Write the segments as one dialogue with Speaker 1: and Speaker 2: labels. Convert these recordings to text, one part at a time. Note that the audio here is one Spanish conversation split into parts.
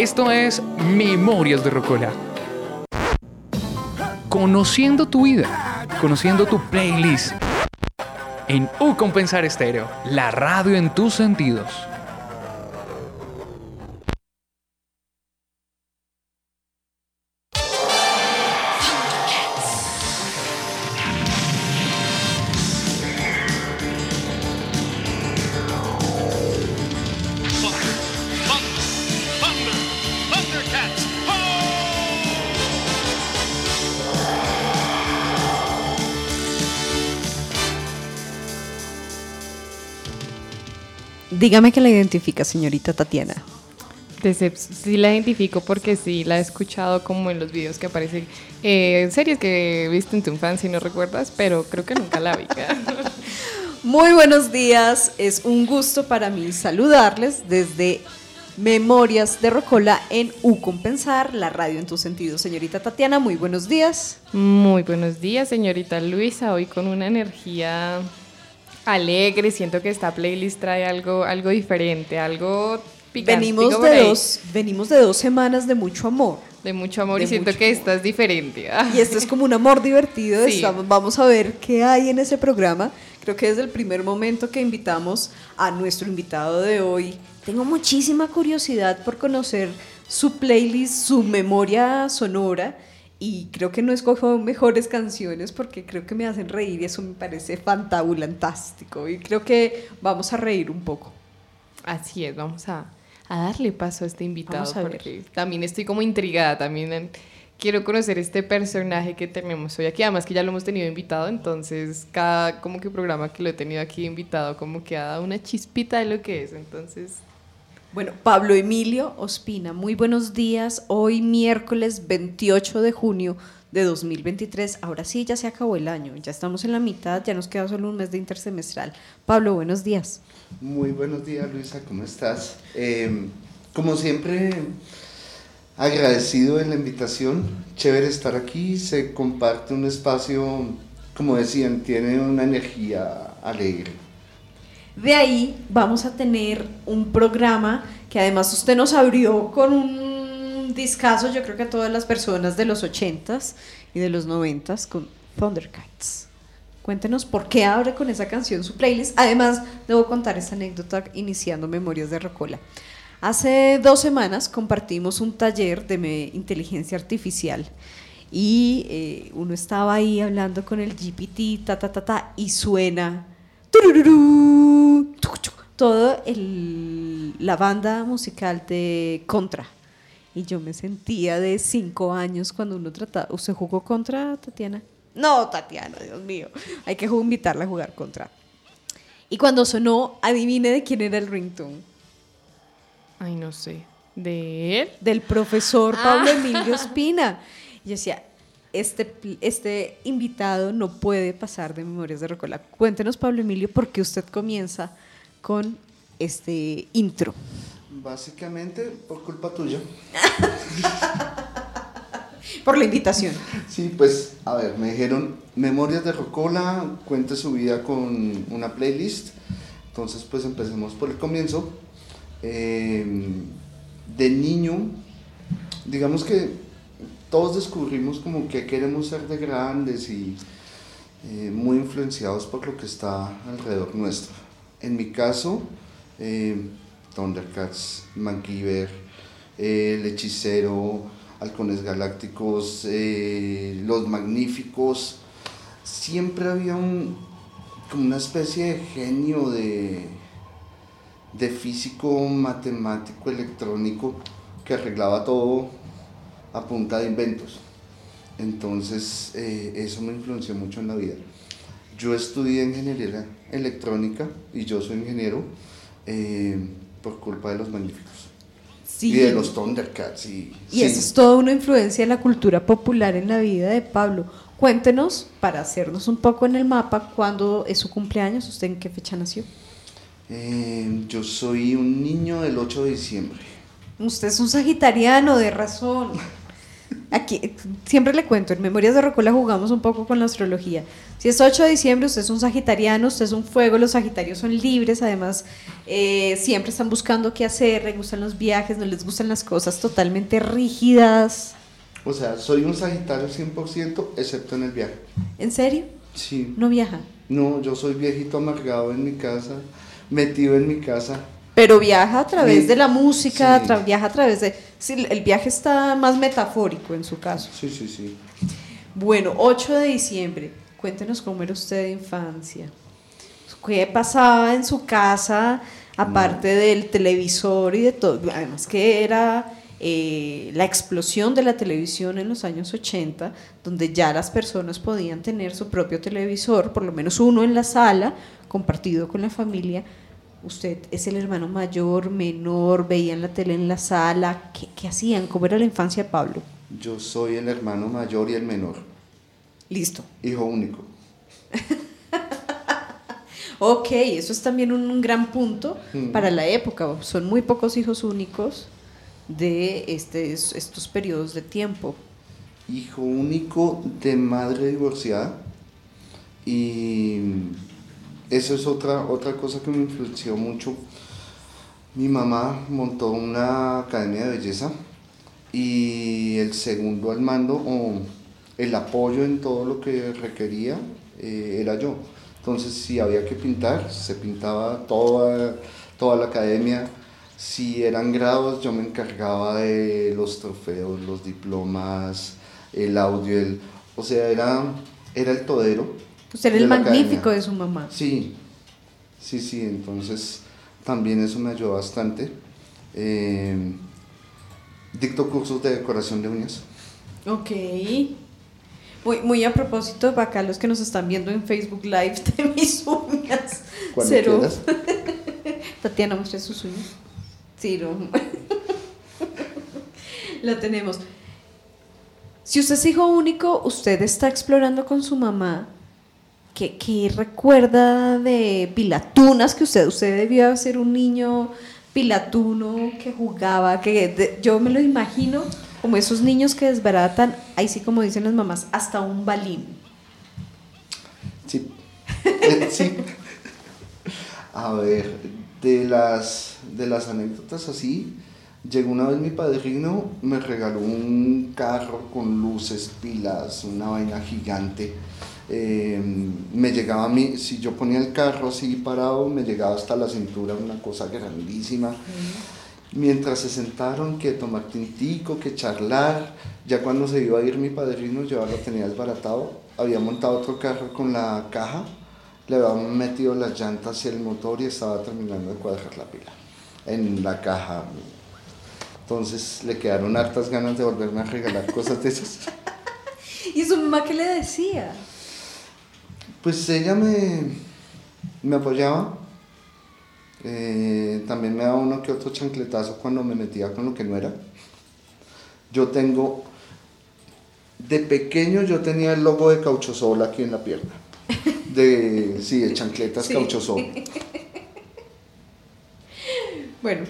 Speaker 1: Esto es Memorias de Rocola. Conociendo tu vida, conociendo tu playlist. En U Compensar Estéreo, la radio en tus sentidos.
Speaker 2: Dígame que la identifica, señorita Tatiana.
Speaker 3: sí la identifico porque sí la he escuchado como en los videos que aparecen eh, series que viste en tu infancia y no recuerdas, pero creo que nunca la vi.
Speaker 2: Muy buenos días, es un gusto para mí saludarles desde Memorias de Rocola en U Compensar, la radio en tu sentido. Señorita Tatiana, muy buenos días.
Speaker 3: Muy buenos días, señorita Luisa, hoy con una energía alegre, siento que esta playlist trae algo, algo diferente, algo
Speaker 2: picante. Venimos de, dos, venimos de dos semanas de mucho amor.
Speaker 3: De mucho amor y siento que esta es diferente.
Speaker 2: Y esto es como un amor divertido. vamos a ver qué hay en ese programa. Creo que desde el primer momento que invitamos a nuestro invitado de hoy, tengo muchísima curiosidad por conocer su playlist, su memoria sonora y creo que no escojo mejores canciones porque creo que me hacen reír y eso me parece fantabulantástico y creo que vamos a reír un poco.
Speaker 3: Así es, vamos a, darle paso a este invitado porque también estoy como intrigada, también quiero conocer este personaje que tenemos hoy aquí, además que ya lo hemos tenido invitado, entonces cada como que programa que lo he tenido aquí invitado como que ha dado una chispita de lo que es, entonces
Speaker 2: bueno, Pablo Emilio Ospina, muy buenos días. Hoy miércoles 28 de junio de 2023. Ahora sí, ya se acabó el año, ya estamos en la mitad, ya nos queda solo un mes de intersemestral. Pablo, buenos días.
Speaker 4: Muy buenos días, Luisa, ¿cómo estás? Em, como siempre, agradecido de la invitación, chévere estar aquí, se comparte un espacio, como decían, tiene una energía alegre.
Speaker 2: De ahí vamos a tener un programa que además usted nos abrió con un discazo, yo creo que a todas las personas de los 80s y de los 90s con Thundercats. Cuéntenos por qué abre con esa canción su playlist. Además, debo contar esa anécdota iniciando Memorias de Rocola. Hace dos semanas compartimos un taller de inteligencia artificial y eh, uno estaba ahí hablando con el GPT, ta, ta, ta, ta, y suena todo el, la banda musical de Contra. Y yo me sentía de cinco años cuando uno trataba. ¿Usted jugó contra, Tatiana? No, Tatiana, Dios mío. Hay que invitarla a jugar contra. Y cuando sonó, adivine de quién era el ringtone.
Speaker 3: Ay, no sé. ¿De él?
Speaker 2: Del profesor Pablo ah. Emilio Espina. Y yo decía, este, este invitado no puede pasar de Memorias de Rocola. Cuéntenos, Pablo Emilio, por qué usted comienza con este intro.
Speaker 4: Básicamente por culpa tuya.
Speaker 2: por la invitación.
Speaker 4: Sí, pues, a ver, me dijeron Memorias de Rocola, cuente su vida con una playlist. Entonces, pues empecemos por el comienzo. Em, de niño, digamos que todos descubrimos como que queremos ser de grandes y eh, muy influenciados por lo que está alrededor nuestro. En mi caso, eh, Thundercats, MacGyver, eh, El Hechicero, Halcones Galácticos, Los Magníficos, siempre había un, como una especie de genio de, de físico, matemático, electrónico que arreglaba todo a punta de inventos. Entonces, eh, eso me influenció mucho en la vida. Yo estudié ingeniería electrónica y yo soy ingeniero eh, por culpa de los magníficos. Y de los Thundercats. Y,
Speaker 2: y eso es toda una influencia de la cultura popular en la vida de Pablo. Cuéntenos, para hacernos un poco en el mapa, cuándo es su cumpleaños, usted en qué fecha nació.
Speaker 4: Eh, yo soy un niño del 8 de diciembre.
Speaker 2: Usted es un sagitariano, de razón. aquí siempre le cuento, en Memorias de Rocola jugamos un poco con la astrología. Si es 8 de diciembre, usted es un sagitariano, usted es un fuego, los sagitarios son libres, además eh, siempre están buscando qué hacer, les gustan los viajes, no les gustan las cosas totalmente rígidas.
Speaker 4: O sea, soy un sagitario 100%, excepto en el viaje.
Speaker 2: ¿En serio?
Speaker 4: Sí.
Speaker 2: ¿No viaja?
Speaker 4: No, yo soy viejito amargado en mi casa, metido en mi casa.
Speaker 2: Pero viaja a través de la música, viaja a través de... Sí, el viaje está más metafórico en su caso.
Speaker 4: Sí, sí, sí.
Speaker 2: Bueno, 8 de diciembre. Cuéntenos cómo era usted de infancia. ¿Qué pasaba en su casa, aparte del televisor y de todo? Además que era eh, la explosión de la televisión en los años 80, donde ya las personas podían tener su propio televisor, por lo menos uno en la sala, compartido con la familia. Usted es el hermano mayor, menor, veían la tele en la sala. ¿Qué, qué hacían? ¿Cómo era la infancia de Pablo?
Speaker 4: Yo soy el hermano mayor y el menor.
Speaker 2: Listo.
Speaker 4: Hijo único.
Speaker 2: ok, eso es también un, gran punto mm. para la época. Son muy pocos hijos únicos de este, estos periodos de tiempo.
Speaker 4: Hijo único de madre divorciada y eso es otra, otra cosa que me influenció mucho. Mi mamá montó una academia de belleza y el segundo al mando o el apoyo en todo lo que requería eh, era yo. Entonces si había que pintar, se pintaba toda, toda la academia. Si eran grados, yo me encargaba de los trofeos, los diplomas, el audio, el, o sea, era, era el todero
Speaker 2: pues era el magnífico de su mamá.
Speaker 4: Sí, sí, sí, entonces también eso me ayudó bastante. Eh, dicto cursos de decoración de uñas.
Speaker 2: Ok. Muy, muy a propósito, para acá los que nos están viendo en Facebook Live de mis uñas.
Speaker 4: Cero.
Speaker 2: Tatiana, muestre sus uñas. Sí, no. Lo tenemos. Si usted es hijo único, usted está explorando con su mamá ¿Qué, recuerda de pilatunas que usted, usted debió ser un niño pilatuno que jugaba, que yo me lo imagino como esos niños que desbaratan, ahí sí como dicen las mamás, hasta un balín.
Speaker 4: Sí, eh, sí. A ver, de las, de las anécdotas así, llegó una vez mi padrino, me regaló un carro con luces, pilas, una vaina gigante eh, me llegaba a mí, si yo ponía el carro así parado, me llegaba hasta la cintura una cosa grandísima. Mientras se sentaron, que tomar tintico, que charlar, ya cuando se iba a ir mi padrino, yo lo tenía desbaratado, había montado otro carro con la caja, le había metido las llantas y el motor y estaba terminando de cuadrar la pila en la caja. Entonces le quedaron hartas ganas de volverme a regalar cosas de esas.
Speaker 2: ¿Y su mamá qué le decía?
Speaker 4: Pues ella me, me apoyaba. Eh, también me daba uno que otro chancletazo cuando me metía con lo que no era. Yo tengo, de pequeño yo tenía el logo de Cauchosol aquí en la pierna. De, sí, de chancletas sí. Cauchosol.
Speaker 2: Bueno,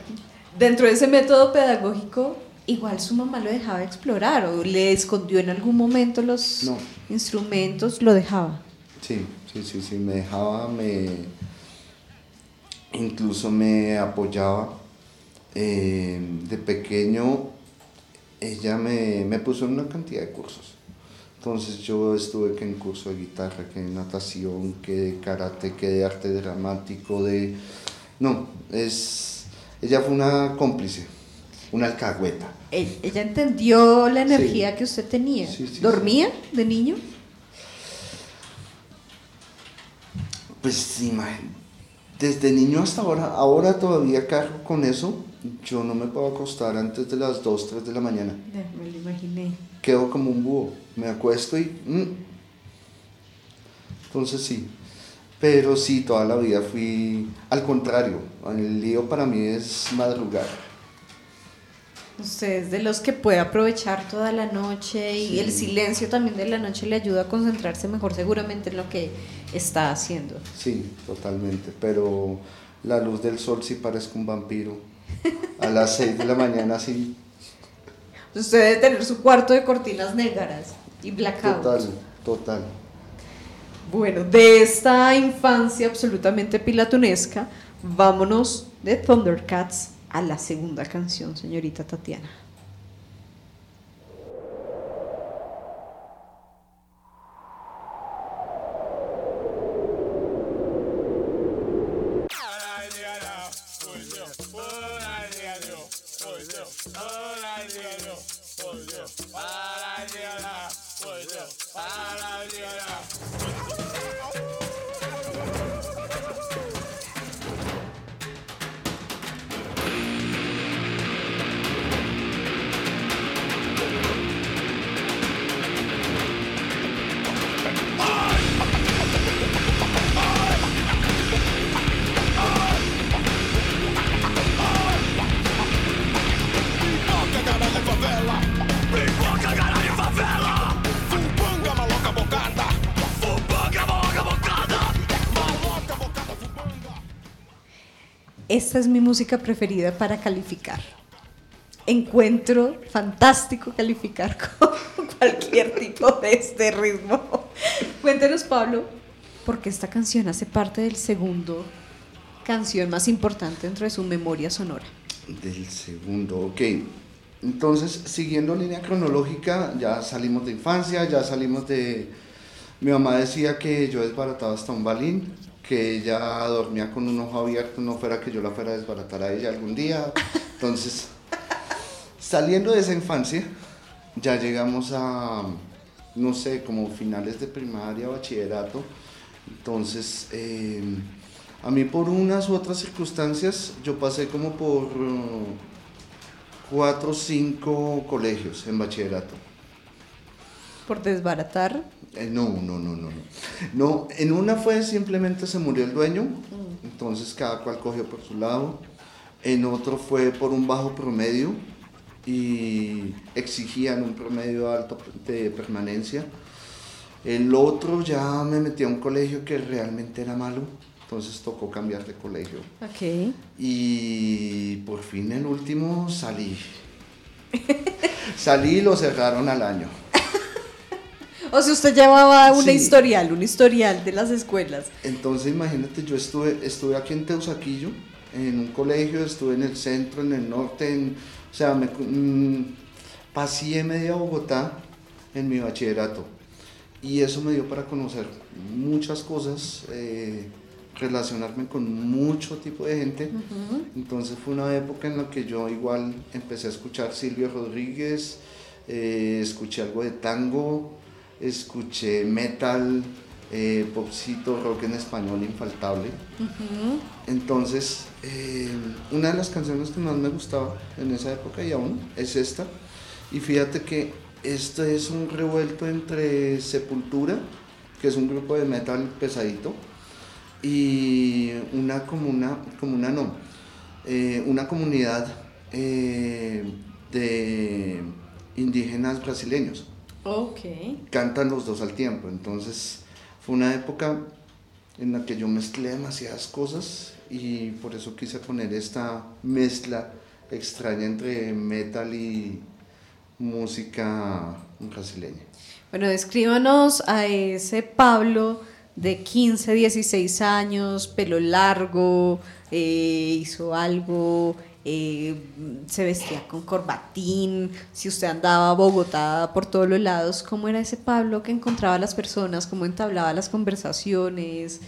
Speaker 2: dentro de ese método pedagógico, igual su mamá lo dejaba explorar o le escondió en algún momento los instrumentos, lo dejaba.
Speaker 4: Sí, sí, sí, sí, me dejaba, me incluso me apoyaba. Eh, de pequeño ella me, me, puso en una cantidad de cursos. Entonces yo estuve que en curso de guitarra, que de natación, que de karate, que de arte dramático, de... No, es... Ella fue una cómplice, una alcahueta.
Speaker 2: Ella entendió la energía que usted tenía. ¿Dormía de niño?
Speaker 4: Pues desde niño hasta ahora, ahora todavía cargo con eso. Yo no me puedo acostar antes de las 2, 3 de la mañana.
Speaker 2: me lo imaginé.
Speaker 4: Quedo como un búho. Me acuesto y... Mm. Entonces sí. Pero sí, toda la vida fui al contrario. El lío para mí es madrugar.
Speaker 2: Usted es de los que puede aprovechar toda la noche y el silencio también de la noche le ayuda a concentrarse mejor seguramente en lo que está haciendo.
Speaker 4: Sí, totalmente, pero la luz del sol sí parezco un vampiro. A las 6 de la mañana sí.
Speaker 2: Usted debe tener su cuarto de cortinas negras y blackout.
Speaker 4: Total, total.
Speaker 2: Bueno, de esta infancia absolutamente pilatunesca, vámonos de Thundercats a la segunda canción, señorita Tatiana. Esta es mi música preferida para calificar. Encuentro fantástico calificar con cualquier tipo de este ritmo. Cuéntenos, Pablo, porque esta canción hace parte del segundo canción más importante dentro de su memoria sonora.
Speaker 4: Del segundo, ok. Entonces, siguiendo línea cronológica, ya salimos de infancia, ya salimos de... Mi mamá decía que yo desbarataba hasta un balín, que ella dormía con un ojo abierto, no fuera que yo la fuera a desbaratar a ella algún día. Entonces, saliendo de esa infancia, ya llegamos a, no sé, como finales de primaria, bachillerato. Entonces, eh, a mí por unas u otras circunstancias, yo pasé como por uh, cuatro o cinco colegios en bachillerato.
Speaker 2: ¿Por desbaratar?
Speaker 4: Eh, no, no, no, no, no. en una fue simplemente se murió el dueño, entonces cada cual cogió por su lado. En otro fue por un bajo promedio y exigían un promedio alto de permanencia. El otro ya me metí a un colegio que realmente era malo, entonces tocó cambiar de colegio.
Speaker 2: Ok.
Speaker 4: Y por fin el último salí. salí y lo cerraron al año.
Speaker 2: O sea, usted llevaba un historial, un historial de las escuelas.
Speaker 4: Entonces, imagínate, yo estuve, estuve aquí en Teusaquillo, en un colegio, estuve en el centro, en el norte, o sea, me mm, pasé media Bogotá en mi bachillerato. Y eso me dio para conocer muchas cosas, eh, relacionarme con mucho tipo de gente. Entonces fue una época en la que yo igual empecé a escuchar Silvio Rodríguez, eh, escuché algo de tango, escuché metal, eh, popcito, rock en español infaltable. Entonces, eh, una de las canciones que más me gustaba en esa época y aún es esta. Y fíjate que esto es un revuelto entre Sepultura, que es un grupo de metal pesadito, y una comuna, comuna no, eh, una comunidad eh, de indígenas brasileños.
Speaker 2: Ok.
Speaker 4: Cantan los dos al tiempo. Entonces fue una época en la que yo mezclé demasiadas cosas y por eso quise poner esta mezcla extraña entre metal y música brasileña.
Speaker 2: Bueno, descríbanos a ese Pablo de 15, 16 años, pelo largo, eh, hizo algo eh, se vestía con corbatín, si usted andaba Bogotá por todos los lados, ¿cómo era ese Pablo que encontraba a las personas, cómo entablaba las conversaciones,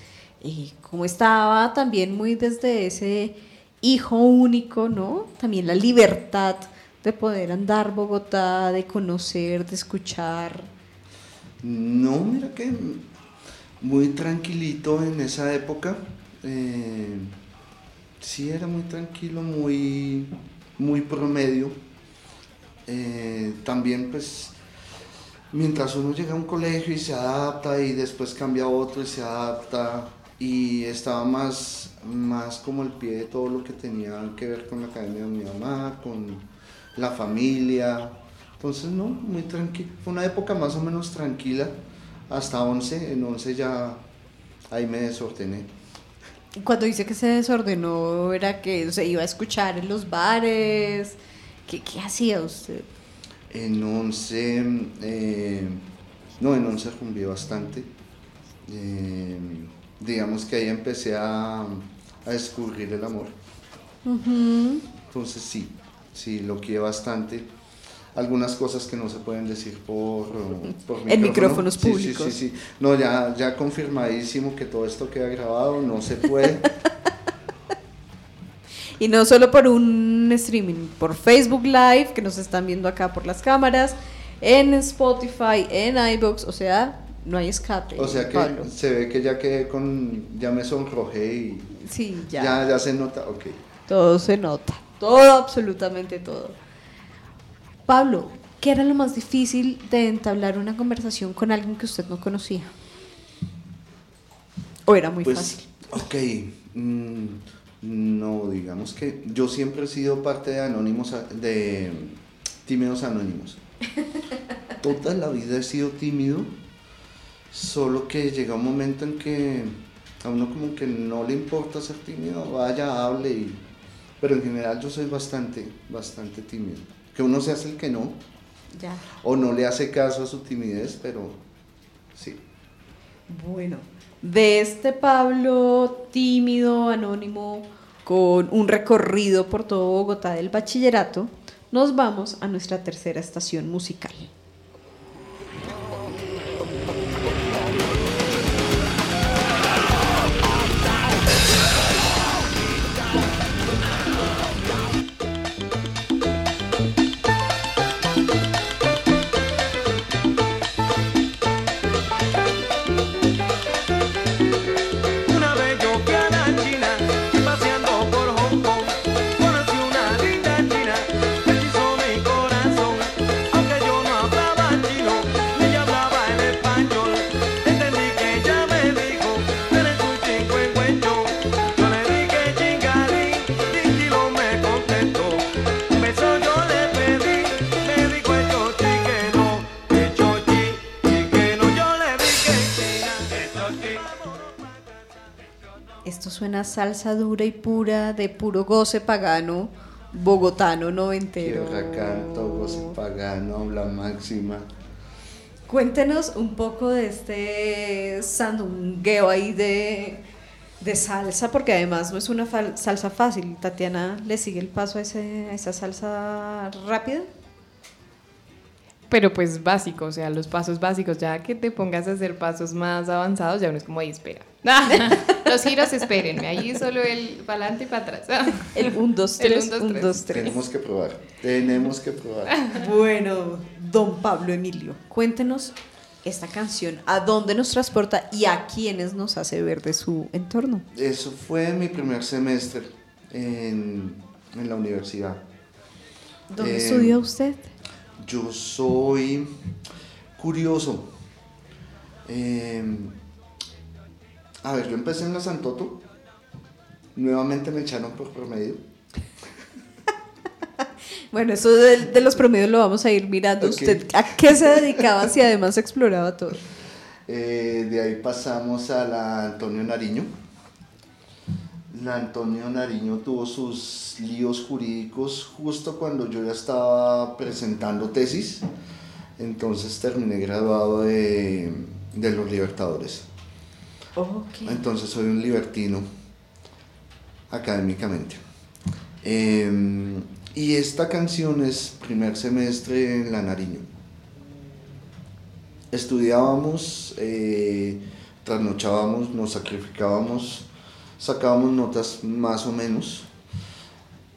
Speaker 2: y cómo estaba también muy desde ese hijo único, ¿no? También la libertad de poder andar Bogotá, de conocer, de escuchar.
Speaker 4: No, mira que muy tranquilito en esa época. Eh, sí era muy tranquilo, muy, muy promedio. Eh, también pues mientras uno llega a un colegio y se adapta y después cambia a otro y se adapta y estaba más, más como el pie de todo lo que tenía que ver con la academia de mi mamá, con la familia. Entonces no, muy tranquilo. Una época más o menos tranquila hasta 11. En 11 ya ahí me desordené.
Speaker 2: Cuando dice que se desordenó, ¿era que se iba a escuchar en los bares? ¿Qué, qué hacía usted?
Speaker 4: En 11, eh, no, en 11 cumplí bastante. Eh, digamos que ahí empecé a, a descubrir el amor. Entonces sí, sí, lo quiero bastante. Algunas cosas que no se pueden decir por, por
Speaker 2: en micrófonos públicos.
Speaker 4: Sí, sí, sí, No, ya, ya confirmadísimo que todo esto queda grabado, no se puede.
Speaker 2: y no solo por un streaming, por Facebook Live, que nos están viendo acá por las cámaras, en Spotify, en iBox, o sea, no hay escape.
Speaker 4: O sea que se ve que ya quedé con, ya me sonrojé y
Speaker 2: sí, ya.
Speaker 4: ya. ya. se nota, ok.
Speaker 2: Todo se nota, todo, absolutamente todo. Pablo, ¿qué era lo más difícil de entablar una conversación con alguien que usted no conocía? ¿O era muy
Speaker 4: pues,
Speaker 2: fácil?
Speaker 4: Ok, mm, no, digamos que yo siempre he sido parte de Anónimos, de Tímidos Anónimos. Toda la vida he sido tímido Solo que llega un momento en que a uno como que no le importa ser tímido, vaya, hable, y... pero en general yo soy bastante, bastante tímido. Que uno se hace el que no,
Speaker 2: ya.
Speaker 4: o no le hace caso a su timidez, pero sí.
Speaker 2: Bueno, de este Pablo tímido, anónimo, con un recorrido por todo Bogotá del bachillerato, nos vamos a nuestra tercera estación musical. Suena salsa dura y pura de puro goce pagano, bogotano noventero.
Speaker 4: Canto, goce pagano, la máxima.
Speaker 2: Cuéntenos un poco de este sandungueo ahí de, de salsa, porque además no es una salsa fácil. Tatiana, ¿le sigue el paso a, ese, a esa salsa rápida?
Speaker 3: Pero pues básico, o sea, los pasos básicos, ya que te pongas a hacer pasos más avanzados, ya uno es como ahí, espera. los giros, espérenme, ahí solo el para adelante y para atrás.
Speaker 2: el 1, 2, 3, 1, 2, 3.
Speaker 4: Tenemos que probar, tenemos que probar.
Speaker 2: Bueno, don Pablo Emilio, cuéntenos esta canción, a dónde nos transporta y a quiénes nos hace ver de su entorno.
Speaker 4: Eso fue mi primer semestre en, en la universidad.
Speaker 2: ¿Dónde eh, estudió usted?
Speaker 4: Yo soy curioso. Em, a ver, yo empecé en la Santoto. Nuevamente me echaron por promedio.
Speaker 2: bueno, eso de, los promedios lo vamos a ir mirando. ¿Usted a qué se dedicaba si además exploraba todo?
Speaker 4: Eh, de ahí pasamos a la Antonio Nariño Antonio Nariño tuvo sus líos jurídicos justo cuando yo ya estaba presentando tesis, entonces terminé graduado de, los Libertadores. Entonces soy un libertino académicamente. Em, y esta canción es primer semestre en la Nariño. Estudiábamos, eh, trasnochábamos, nos sacrificábamos sacábamos notas más o menos.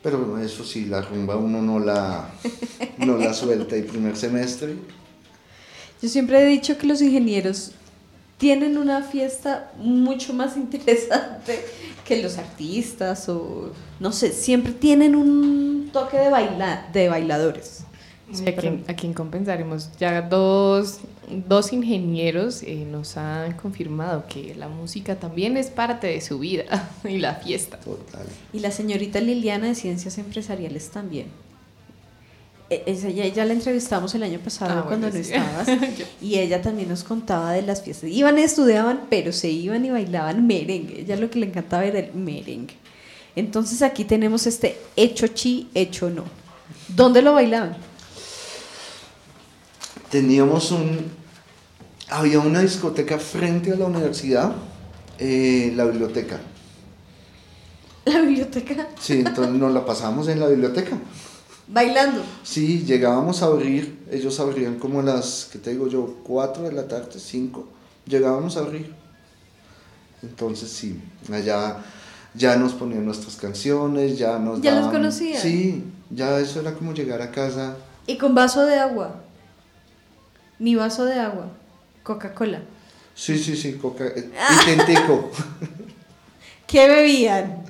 Speaker 4: Pero eso sí, la rumba uno no la, no la suelta el primer semestre.
Speaker 2: Yo siempre he dicho que los ingenieros tienen una fiesta mucho más interesante que los artistas o no sé, siempre tienen un toque de, baila, de bailadores.
Speaker 3: A, quién, compensaremos. Ya dos, dos ingenieros eh, nos han confirmado que la música también es parte de su vida y la fiesta.
Speaker 4: Total.
Speaker 2: Y la señorita Liliana de Ciencias Empresariales también. E, ella ya la entrevistamos el año pasado ah, cuando no estabas y ella también nos contaba de las fiestas. Iban y estudiaban, pero se iban y bailaban merengue. Ella lo que le encantaba era el merengue. Entonces aquí tenemos este hecho chi, hecho no. ¿Dónde lo bailaban?
Speaker 4: Teníamos un, había una discoteca frente a la universidad, eh, la biblioteca.
Speaker 2: ¿La biblioteca?
Speaker 4: Sí, entonces nos la pasamos en la biblioteca.
Speaker 2: Bailando.
Speaker 4: Sí, llegábamos a abrir, ellos abrían como las, ¿qué te digo yo? 4 de la tarde, 5. Llegábamos a abrir. Entonces sí, allá ya nos ponían nuestras canciones, ya nos
Speaker 2: ¿Ya los conocían?
Speaker 4: Sí, ya eso era como llegar a casa.
Speaker 2: ¿Y con vaso de agua? Ni vaso de agua. Coca-Cola.
Speaker 4: Sí, sí, sí, coca eh, idéntico.
Speaker 2: ¿Qué bebían?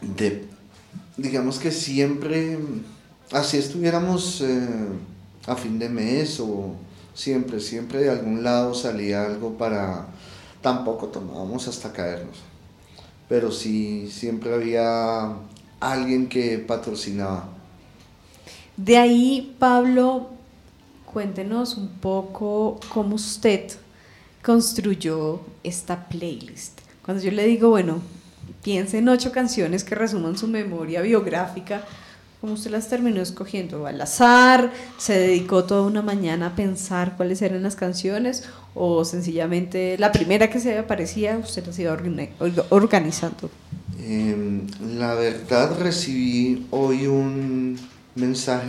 Speaker 4: De, digamos que siempre, así estuviéramos eh, a fin de mes o siempre, siempre de algún lado salía algo para, tampoco tomábamos hasta caernos, pero sí, siempre había alguien que patrocinaba.
Speaker 2: De ahí, Pablo, cuéntenos un poco cómo usted construyó esta playlist. Cuando yo le digo, bueno, piense en ocho canciones que resuman su memoria biográfica, ¿cómo usted las terminó escogiendo? ¿Al azar? ¿Se dedicó toda una mañana a pensar cuáles eran las canciones? ¿O sencillamente la primera que se aparecía usted las iba organizando?
Speaker 4: Em, la verdad recibí hoy un mensaje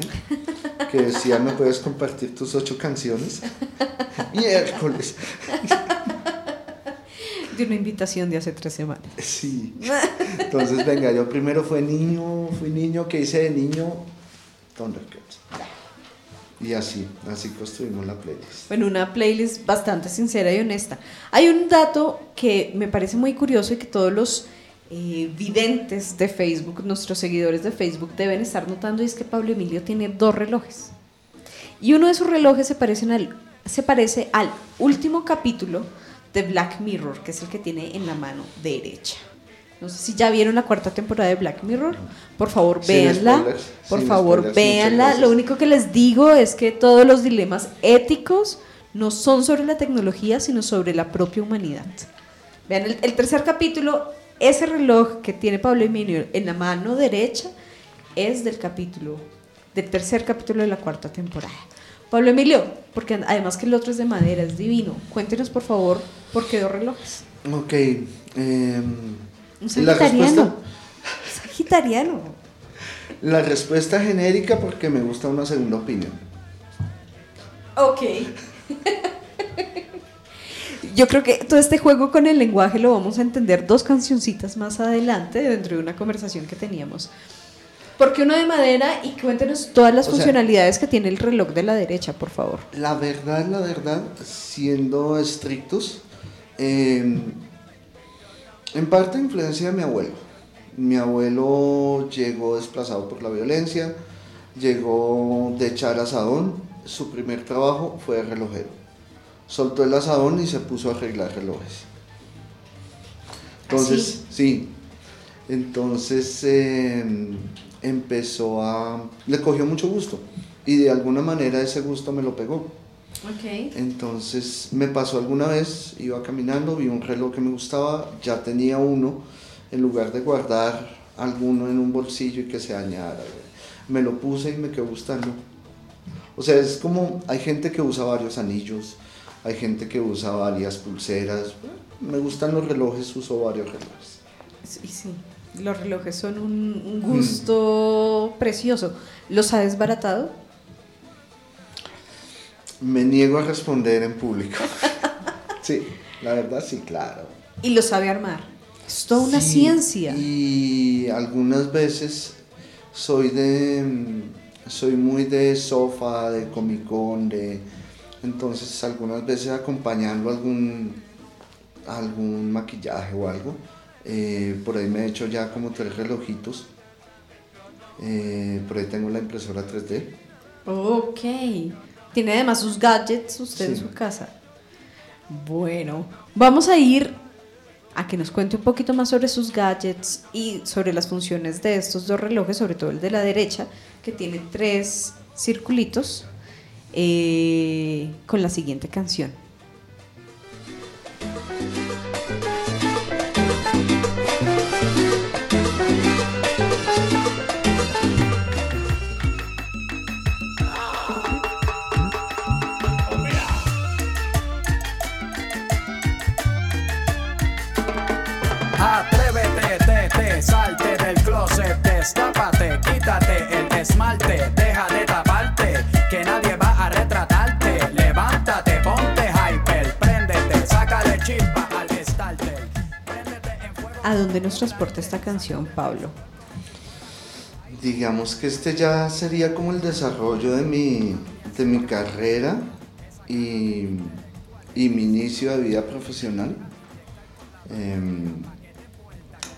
Speaker 4: que decía, ¿me puedes compartir tus ocho canciones? Miércoles.
Speaker 2: De una invitación de hace tres semanas.
Speaker 4: Sí. Entonces, venga, yo primero fui niño, fui niño, ¿qué hice de niño? Thundercats. Y así, así construimos la playlist.
Speaker 2: Bueno, una playlist bastante sincera y honesta. Hay un dato que me parece muy curioso y que todos los eh, videntes de Facebook, nuestros seguidores de Facebook deben estar notando y es que Pablo Emilio tiene dos relojes. Y uno de sus relojes se parece al, se parece al último capítulo de Black Mirror, que es el que tiene en la mano derecha. No sé si ya vieron la cuarta temporada de Black Mirror. Por favor, véanla. Por favor, véanla. Lo único que les digo es que todos los dilemas éticos no son sobre la tecnología, sino sobre la propia humanidad. Vean, el tercer capítulo ese reloj que tiene Pablo Emilio en la mano derecha es del capítulo, del tercer capítulo de la cuarta temporada. Pablo Emilio, porque además que el otro es de madera, es divino. Cuéntenos por favor por qué dos relojes.
Speaker 4: Ok. Eh,
Speaker 2: Un sagitariano. Sagitariano.
Speaker 4: La respuesta genérica porque me gusta una segunda opinión.
Speaker 2: Ok. yo creo que todo este juego con el lenguaje lo vamos a entender dos cancioncitas más adelante dentro de una conversación que teníamos. Porque uno de madera y cuéntenos todas las funcionalidades que tiene el reloj de la derecha, por favor.
Speaker 4: La verdad, la verdad, siendo estrictos, em, en parte influencia de mi abuelo. Mi abuelo llegó desplazado por la violencia, llegó de echar asadón, su primer trabajo fue relojero soltó el asadón y se puso a arreglar relojes. Entonces, sí. Entonces em, empezó a... Le cogió mucho gusto y de alguna manera ese gusto me lo pegó.
Speaker 2: Okay.
Speaker 4: Entonces me pasó alguna vez, iba caminando, vi un reloj que me gustaba, ya tenía uno, en lugar de guardar alguno en un bolsillo y que se dañara, me lo puse y me quedó gustando. O sea, es como, hay gente que usa varios anillos, hay gente que usa varias pulseras. Me gustan los relojes, uso varios relojes.
Speaker 2: Sí, sí. Los relojes son un, gusto precioso. ¿Los ha desbaratado?
Speaker 4: Me niego a responder en público. sí, la verdad sí, claro.
Speaker 2: ¿Y lo sabe armar? Es toda una ciencia.
Speaker 4: Y algunas veces soy de. Soy muy de sofá, de comicón, de entonces algunas veces acompañando algún, algún maquillaje o algo, eh, por ahí me he hecho ya como tres relojitos. Eh, por ahí tengo la impresora 3D.
Speaker 2: Ok. Tiene además sus gadgets usted en su casa. Bueno, vamos a ir a que nos cuente un poquito más sobre sus gadgets y sobre las funciones de estos dos relojes, sobre todo el de la derecha, que tiene tres circulitos eh, con la siguiente canción.
Speaker 5: Atrévete, salte del closet, destápate, quítate el esmalte
Speaker 2: ¿A dónde nos transporta esta canción, Pablo?
Speaker 4: Digamos que este ya sería como el desarrollo de mi, de mi carrera y, y mi inicio de vida profesional. Em,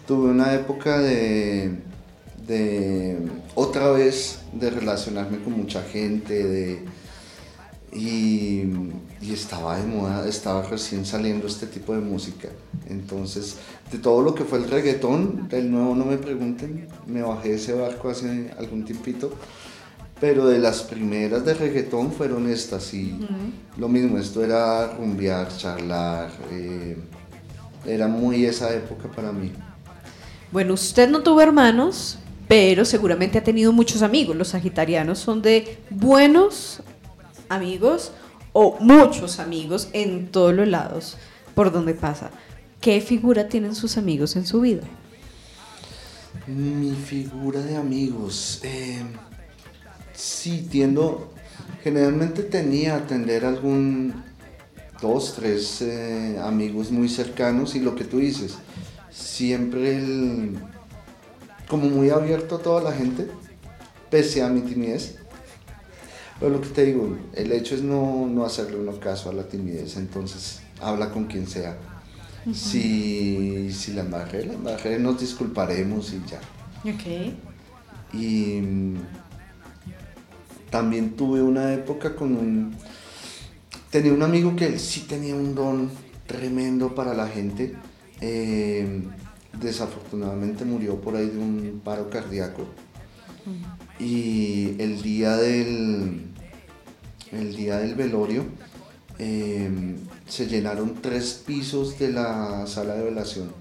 Speaker 4: tuve una época de, de, otra vez, de relacionarme con mucha gente, de, y, y, estaba de moda, estaba recién saliendo este tipo de música. Entonces, de todo lo que fue el reggaetón, del nuevo no me pregunten, me bajé ese barco hace algún tiempito, pero de las primeras de reggaetón fueron estas y lo mismo, esto era rumbear, charlar, eh, era muy esa época para mí.
Speaker 2: Bueno, usted no tuvo hermanos, pero seguramente ha tenido muchos amigos. Los sagitarianos son de buenos amigos o muchos amigos en todos los lados por donde pasa. ¿Qué figura tienen sus amigos en su vida?
Speaker 4: Mi figura de amigos. Eh, sí, tiendo. Generalmente tenía atender algún dos, tres eh, amigos muy cercanos y lo que tú dices, siempre como muy abierto a toda la gente, pese a mi timidez. Pero lo que te digo, el hecho es no, no hacerle uno caso a la timidez, entonces habla con quien sea. si, si, la embarré, la embarré, nos disculparemos y ya.
Speaker 2: Ok.
Speaker 4: Y mm, también tuve una época con un... Tenía un amigo que él sí tenía un don tremendo para la gente. Eh, desafortunadamente murió por ahí de un paro cardíaco. Y el día del, el día del velorio em, se llenaron tres pisos de la sala de velación.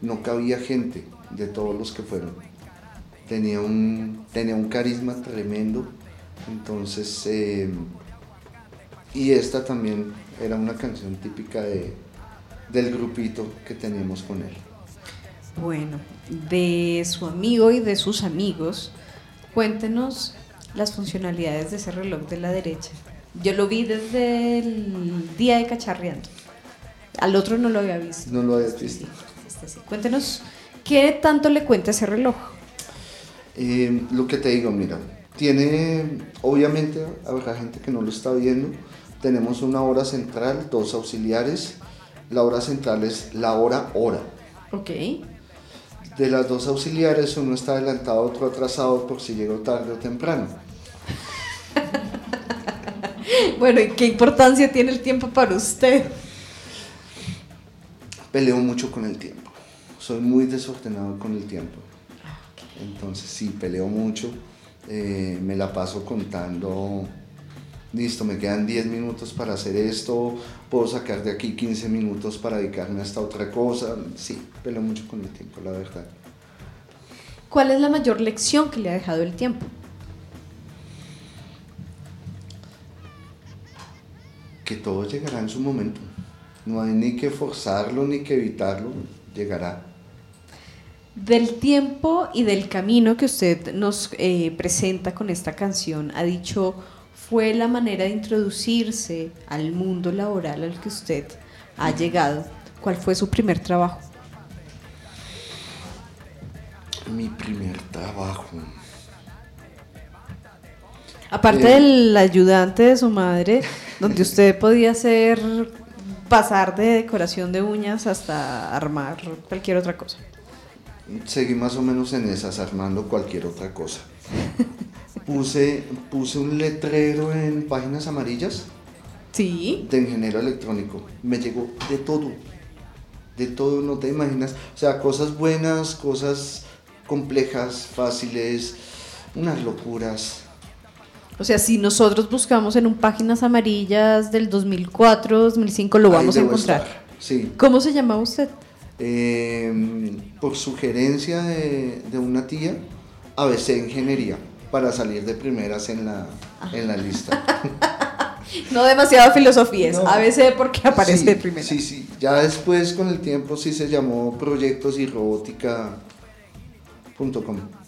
Speaker 4: No cabía gente de todos los que fueron. Tenía un, tenía un carisma tremendo. Entonces, em, y esta también era una canción típica de, del grupito que teníamos con él.
Speaker 2: Bueno, de su amigo y de sus amigos, cuéntenos las funcionalidades de ese reloj de la derecha. Yo lo vi desde el día de cacharreando. Al otro no lo había visto.
Speaker 4: No lo había visto.
Speaker 2: Este cuéntenos, ¿qué tanto le cuenta ese reloj?
Speaker 4: Eh, lo que te digo, mira, tiene, obviamente, habrá gente que no lo está viendo. Tenemos una hora central, dos auxiliares. La hora central es la hora hora.
Speaker 2: Ok
Speaker 4: de las dos auxiliares, uno está adelantado, otro atrasado por si llegó tarde o temprano.
Speaker 2: Bueno, ¿y qué importancia tiene el tiempo para usted?
Speaker 4: Peleo mucho con el tiempo. Soy muy desordenado con el tiempo. Entonces sí, peleo mucho. Eh, me la paso contando listo, me quedan 10 minutos para hacer esto, puedo sacar de aquí 15 minutos para dedicarme a esta otra cosa. Sí, pelo mucho con el tiempo, la verdad.
Speaker 2: ¿Cuál es la mayor lección que le ha dejado el tiempo?
Speaker 4: Que todo llegará en su momento. No hay ni que forzarlo ni que evitarlo, llegará.
Speaker 2: Del tiempo y del camino que usted nos eh, presenta con esta canción, ha dicho fue la manera de introducirse al mundo laboral al que usted ha llegado? ¿Cuál fue su primer trabajo?
Speaker 4: Mi primer trabajo.
Speaker 2: Aparte eh, del ayudante de su madre, donde usted podía hacer pasar de decoración de uñas hasta armar cualquier otra cosa.
Speaker 4: Seguí más o menos en esas, armando cualquier otra cosa. puse, puse un letrero en páginas amarillas.
Speaker 2: Sí.
Speaker 4: De ingeniero electrónico. Me llegó de todo. De todo, no te imaginas. O sea, cosas buenas, cosas complejas, fáciles, unas locuras.
Speaker 2: O sea, si nosotros buscamos en un páginas amarillas del 2004, 2005, lo vamos a encontrar.
Speaker 4: Sí.
Speaker 2: ¿Cómo se llama usted?
Speaker 4: Em, por sugerencia de, de una tía, ABC Ingeniería para salir de primeras en la, en la lista.
Speaker 2: no demasiado filosofías, a veces porque aparece de primera.
Speaker 4: Sí, sí, ya después con el tiempo sí se llamó proyectos y robótica.com.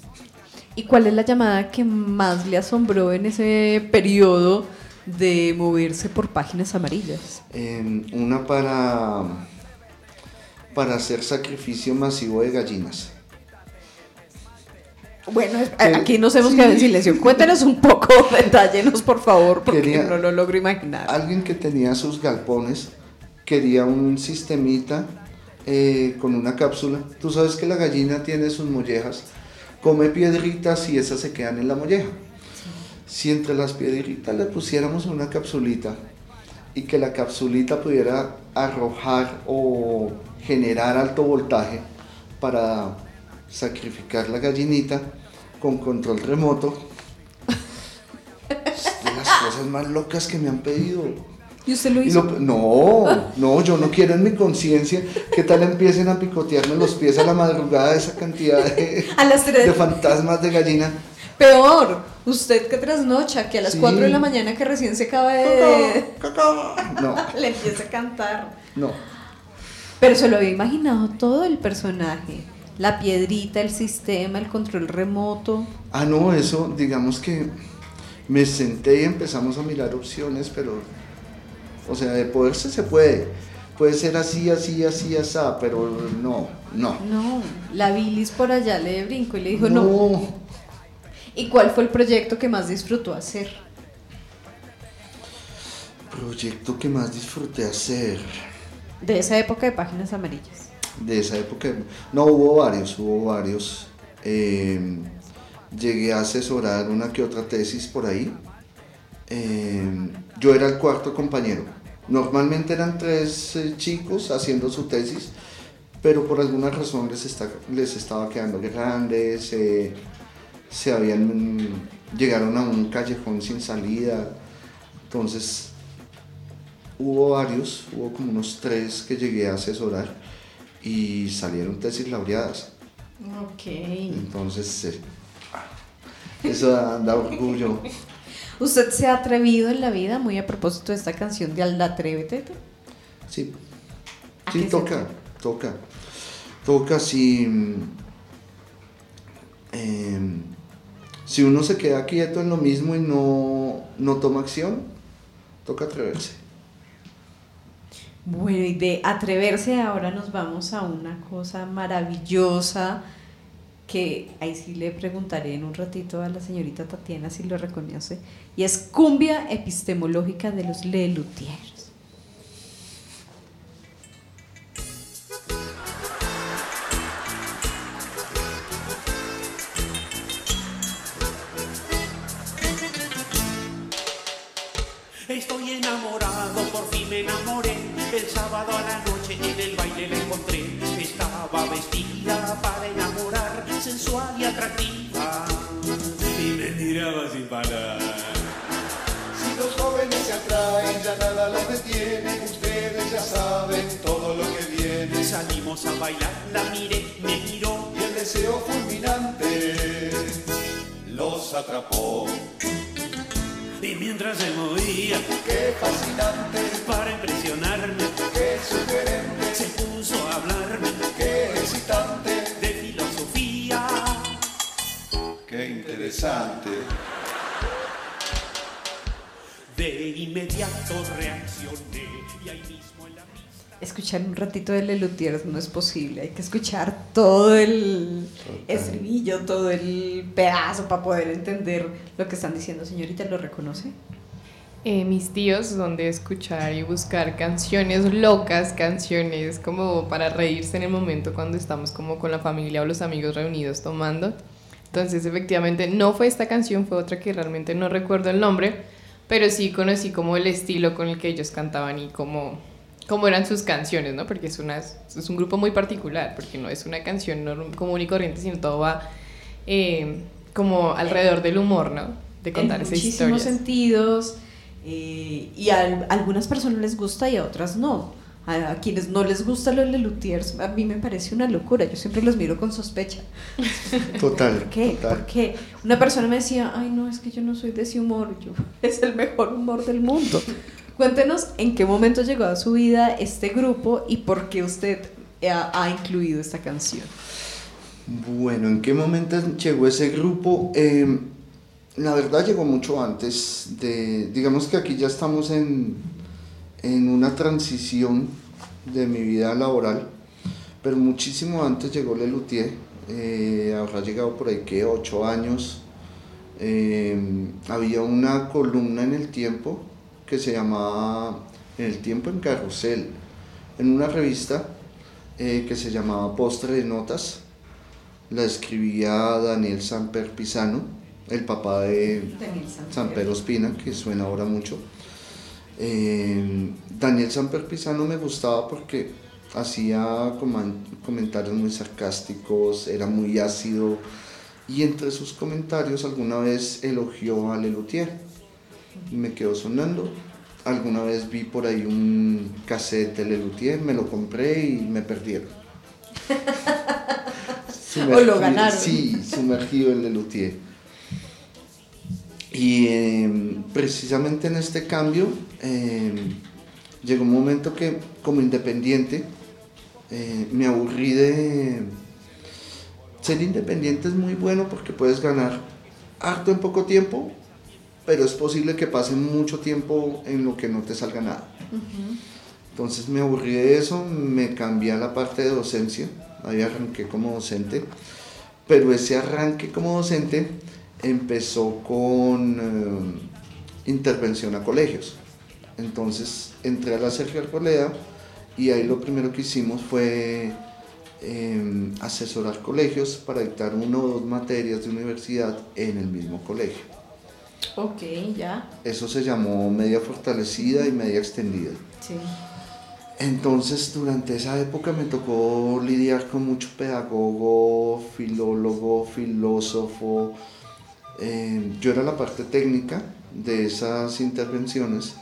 Speaker 2: ¿Y cuál es la llamada que más le asombró en ese periodo de moverse por páginas amarillas?
Speaker 4: Em, una para, para hacer sacrificio masivo de gallinas.
Speaker 2: Bueno, aquí nos hemos quedado en silencio. Cuéntenos un poco, detállenos por favor, porque no lo logro imaginar.
Speaker 4: Alguien que tenía sus galpones quería un sistemita eh, con una cápsula. Tú sabes que la gallina tiene sus mollejas, come piedritas y esas se quedan en la molleja. Si entre las piedritas le pusiéramos una capsulita y que la capsulita pudiera arrojar o generar alto voltaje para sacrificar la gallinita con control remoto. Es de las cosas más locas que me han pedido.
Speaker 2: ¿Y usted lo hizo?
Speaker 4: no, no, yo no quiero en mi conciencia que tal empiecen a picotearme los pies a la madrugada esa cantidad de, de fantasmas de gallina.
Speaker 2: Peor, usted que trasnocha, que a las 4 de la mañana que recién se acaba de... No. Le empieza a cantar.
Speaker 4: No.
Speaker 2: Pero se lo había imaginado todo el personaje. La piedrita, el sistema, el control remoto.
Speaker 4: Ah, no, eso, digamos que me senté y empezamos a mirar opciones, pero, o sea, de poderse se puede. Puede ser así, así, así, así, pero no, no.
Speaker 2: No, la bilis por allá le brinco y le dijo no. no. ¿Y cuál fue el proyecto que más disfrutó hacer?
Speaker 4: Proyecto que más disfruté hacer.
Speaker 2: De esa época de páginas amarillas
Speaker 4: de esa época. No, hubo varios, hubo varios. Eh, llegué a asesorar una que otra tesis por ahí. Eh, yo era el cuarto compañero. Normalmente eran tres eh, chicos haciendo su tesis, pero por alguna razón les, está, les estaba quedando grandes, se habían, llegaron a un callejón sin salida. Entonces, hubo varios, hubo como unos tres que llegué a asesorar y salieron tesis laureadas.
Speaker 2: Ok.
Speaker 4: Entonces, eh, eso da, orgullo.
Speaker 2: ¿Usted se ha atrevido en la vida, muy a propósito de esta canción de Alda Atrévete?
Speaker 4: Sí. Sí, toca, toca. Toca si. Em, si uno se queda quieto en lo mismo y no, no toma acción, toca atreverse.
Speaker 2: Bueno, y de atreverse ahora nos vamos a una cosa maravillosa que ahí sí le preguntaré en un ratito a la señorita Tatiana si lo reconoce, y es cumbia epistemológica de los Lelutiers.
Speaker 6: Estoy enamorado, por fin me enamoré el sábado a la noche en el baile la encontré. Estaba vestida para enamorar, sensual y atractiva. Y me miraba sin parar.
Speaker 7: Si los jóvenes se atraen, ya nada los detiene. Ustedes ya saben todo lo que viene.
Speaker 6: Salimos a bailar, la miré, me miró.
Speaker 7: Y el deseo fulminante los atrapó.
Speaker 6: Y mientras se movía,
Speaker 7: qué fascinante,
Speaker 6: para impresionarme,
Speaker 7: qué sugerente,
Speaker 6: se puso a hablarme,
Speaker 7: qué excitante,
Speaker 6: de filosofía,
Speaker 7: qué interesante.
Speaker 6: De inmediato reaccioné y ahí mismo en la
Speaker 2: escuchar un ratito de Lelutiers no es posible, hay que escuchar todo el estribillo, todo el pedazo para poder entender lo que están diciendo. Señorita, ¿lo reconoce?
Speaker 3: Eh, mis tíos donde escuchar y buscar canciones locas, canciones como para reírse en el momento cuando estamos como con la familia o los amigos reunidos tomando. Entonces, efectivamente, no fue esta canción, fue otra que realmente no recuerdo el nombre, pero sí conocí como el estilo con el que ellos cantaban y como cómo eran sus canciones, ¿no? Porque es, una, es un grupo muy particular, porque no es una canción común y corriente, sino todo va eh, como alrededor del humor, ¿no? De contar
Speaker 2: en
Speaker 3: esa historia.
Speaker 2: muchísimos sentidos, eh, y a, algunas personas les gusta y a otras no. A, quienes no les gusta los Lelutiers, a mí me parece una locura, yo siempre los miro con sospecha.
Speaker 4: Total.
Speaker 2: ¿Por qué? ¿Por qué? Una persona me decía, ay no, es que yo no soy de ese humor, yo, es el mejor humor del mundo. Cuéntenos en qué momento llegó a su vida este grupo y por qué usted ha, incluido esta canción.
Speaker 4: Bueno, ¿en qué momento llegó ese grupo? Eh, la verdad llegó mucho antes de, digamos que aquí ya estamos en, en una transición de mi vida laboral, pero muchísimo antes llegó Lelutier, eh, habrá llegado por ahí que ocho años. Eh, había una columna en el tiempo que se llamaba En el tiempo en carrusel, en una revista eh, que se llamaba Postre de Notas. La escribía Daniel Samper Pisano, el papá de Samper Ospina, que suena ahora mucho. Eh, Daniel Samper Pisano me gustaba porque hacía comentarios muy sarcásticos, era muy ácido y entre sus comentarios alguna vez elogió a Lelutier y me quedó sonando. Alguna vez vi por ahí un cassette de Lelutier, me lo compré y me perdieron.
Speaker 2: o lo ganaron.
Speaker 4: Sí, sumergido en Lelutier. Y em, precisamente en este cambio em, llegó un momento que como independiente eh, me aburrí de... Ser independiente es muy bueno porque puedes ganar harto en poco tiempo, pero es posible que pase mucho tiempo en lo que no te salga nada. Entonces me aburrí de eso, me cambié a la parte de docencia, ahí arranqué como docente, pero ese arranque como docente empezó con eh, intervención a colegios. Entonces entré a la Sergio Arboleda y ahí lo primero que hicimos fue em, asesorar colegios para dictar una o dos materias de universidad en el mismo colegio.
Speaker 2: Ok, ya.
Speaker 4: Eso se llamó media fortalecida y media extendida.
Speaker 2: Sí.
Speaker 4: Entonces, durante esa época me tocó lidiar con mucho pedagogo, filólogo, filósofo. Em, yo era la parte técnica de esas intervenciones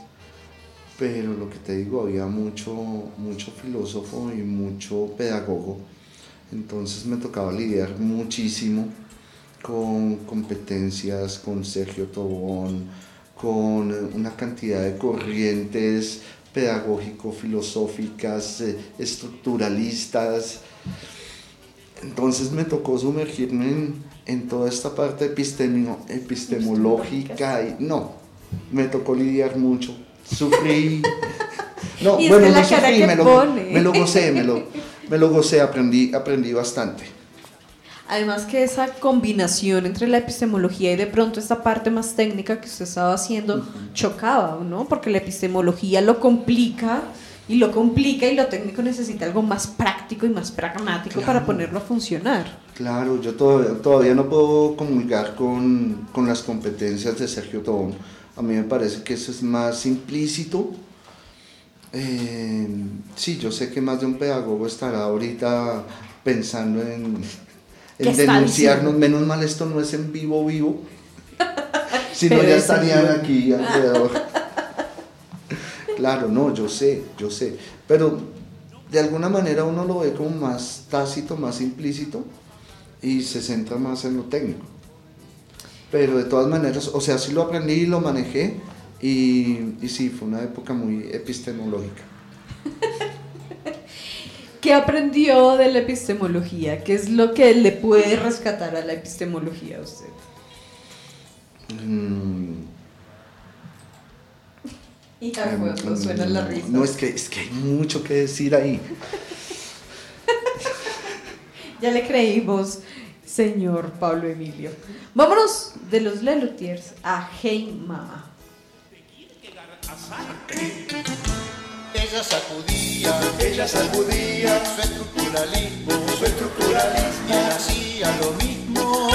Speaker 4: pero lo que te digo, había mucho, mucho filósofo y mucho pedagogo, entonces me tocaba lidiar muchísimo con competencias, con Sergio Tobón, con una cantidad de corrientes pedagógico-filosóficas, eh, estructuralistas. Entonces me tocó sumergirme en, en toda esta parte epistemológica y no, me tocó lidiar mucho sufrí. No, bueno, no sufrí, me lo, me lo, gocé, me lo, me lo gocé, aprendí, aprendí bastante.
Speaker 2: Además que esa combinación entre la epistemología y de pronto esta parte más técnica que usted estaba haciendo chocaba, ¿no? Porque la epistemología lo complica y lo complica y lo técnico necesita algo más práctico y más pragmático para ponerlo a funcionar.
Speaker 4: Claro, yo todavía, todavía no puedo comulgar con, con las competencias de Sergio Tobón a mí me parece que eso es más implícito. Eh, sí, yo sé que más de un pedagogo estará ahorita pensando en, denunciarnos. Menos mal esto no es en vivo vivo. si no, ya estarían aquí alrededor. claro, no, yo sé, yo sé. Pero de alguna manera uno lo ve como más tácito, más implícito y se centra más en lo técnico pero de todas maneras, o sea, sí lo aprendí y lo manejé y, y sí, fue una época muy epistemológica.
Speaker 2: ¿Qué aprendió de la epistemología? ¿Qué es lo que le puede rescatar a la epistemología a usted? Mm. Y a no em, suena la risa.
Speaker 4: No, es que, es que hay mucho que decir ahí.
Speaker 2: ya le creímos señor Pablo Emilio. Vámonos de los Lelutiers a Hey Mama.
Speaker 7: Ella sacudía, ella sacudía su estructuralismo, su estructuralismo, y hacía lo mismo.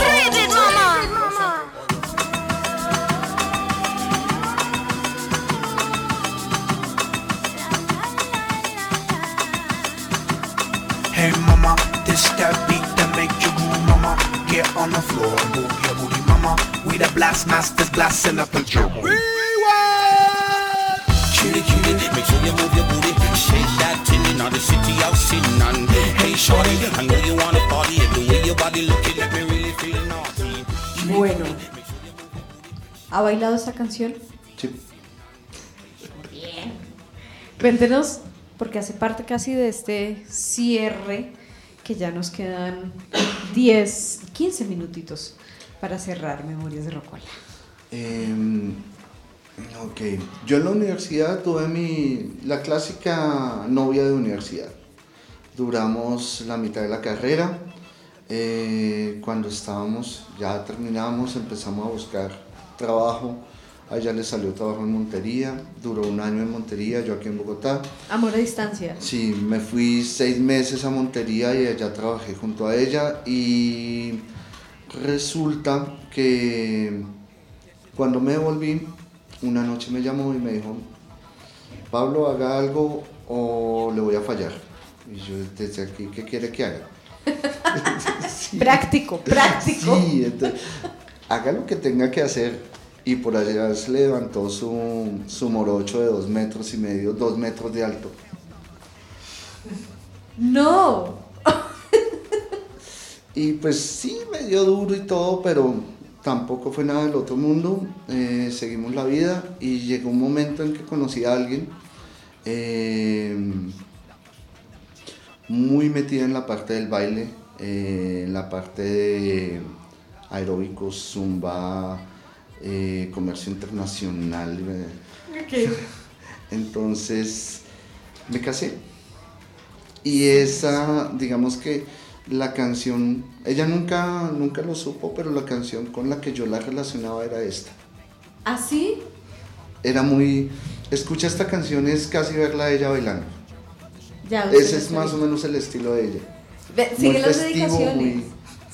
Speaker 7: Hey mama, this that beat that make you get on the floor, move your booty, mama. We the blast masters, blasting up the drum. Cutie, make sure you move your booty. Shake that tinny, not the city I've seen none. Hey, shorty, I know you wanna party. The way your body looking, let me really feel naughty.
Speaker 2: Bueno, ¿ha bailado esta canción?
Speaker 4: Sí.
Speaker 2: Bien. Cuéntenos, porque hace parte casi de este cierre que ya nos quedan 10, 15 minutitos para cerrar Memorias de Rocola.
Speaker 4: Em, ok, yo en la universidad tuve mi, la clásica novia de universidad. Duramos la mitad de la carrera. Eh, cuando estábamos, ya terminamos, empezamos a buscar trabajo. A ella le salió trabajo en Montería, duró un año en Montería, yo aquí en Bogotá.
Speaker 2: Amor a distancia.
Speaker 4: Sí, me fui seis meses a Montería y allá trabajé junto a ella y resulta que cuando me volví, una noche me llamó y me dijo, Pablo, haga algo o le voy a fallar. Y yo desde aquí, ¿qué quiere que haga?
Speaker 2: Sí. Práctico, práctico.
Speaker 4: Sí, entonces, haga lo que tenga que hacer. Y por allá se levantó su, su morocho de dos metros y medio, dos metros de alto.
Speaker 2: No.
Speaker 4: Y pues sí, me dio duro y todo, pero tampoco fue nada del otro mundo. Eh, seguimos la vida y llegó un momento en que conocí a alguien eh, muy metida en la parte del baile, eh, en la parte de aeróbicos, zumba, comercio internacional. Entonces me casé. Y esa, digamos que la canción, ella nunca, nunca lo supo, pero la canción con la que yo la relacionaba era esta.
Speaker 2: ¿Así?
Speaker 4: Era muy, escucha esta canción, es casi verla a ella bailando.
Speaker 2: Ya,
Speaker 4: Ese es más o menos el estilo de ella.
Speaker 2: Ve,
Speaker 4: muy
Speaker 2: las
Speaker 4: festivo,
Speaker 2: dedicaciones.
Speaker 4: muy-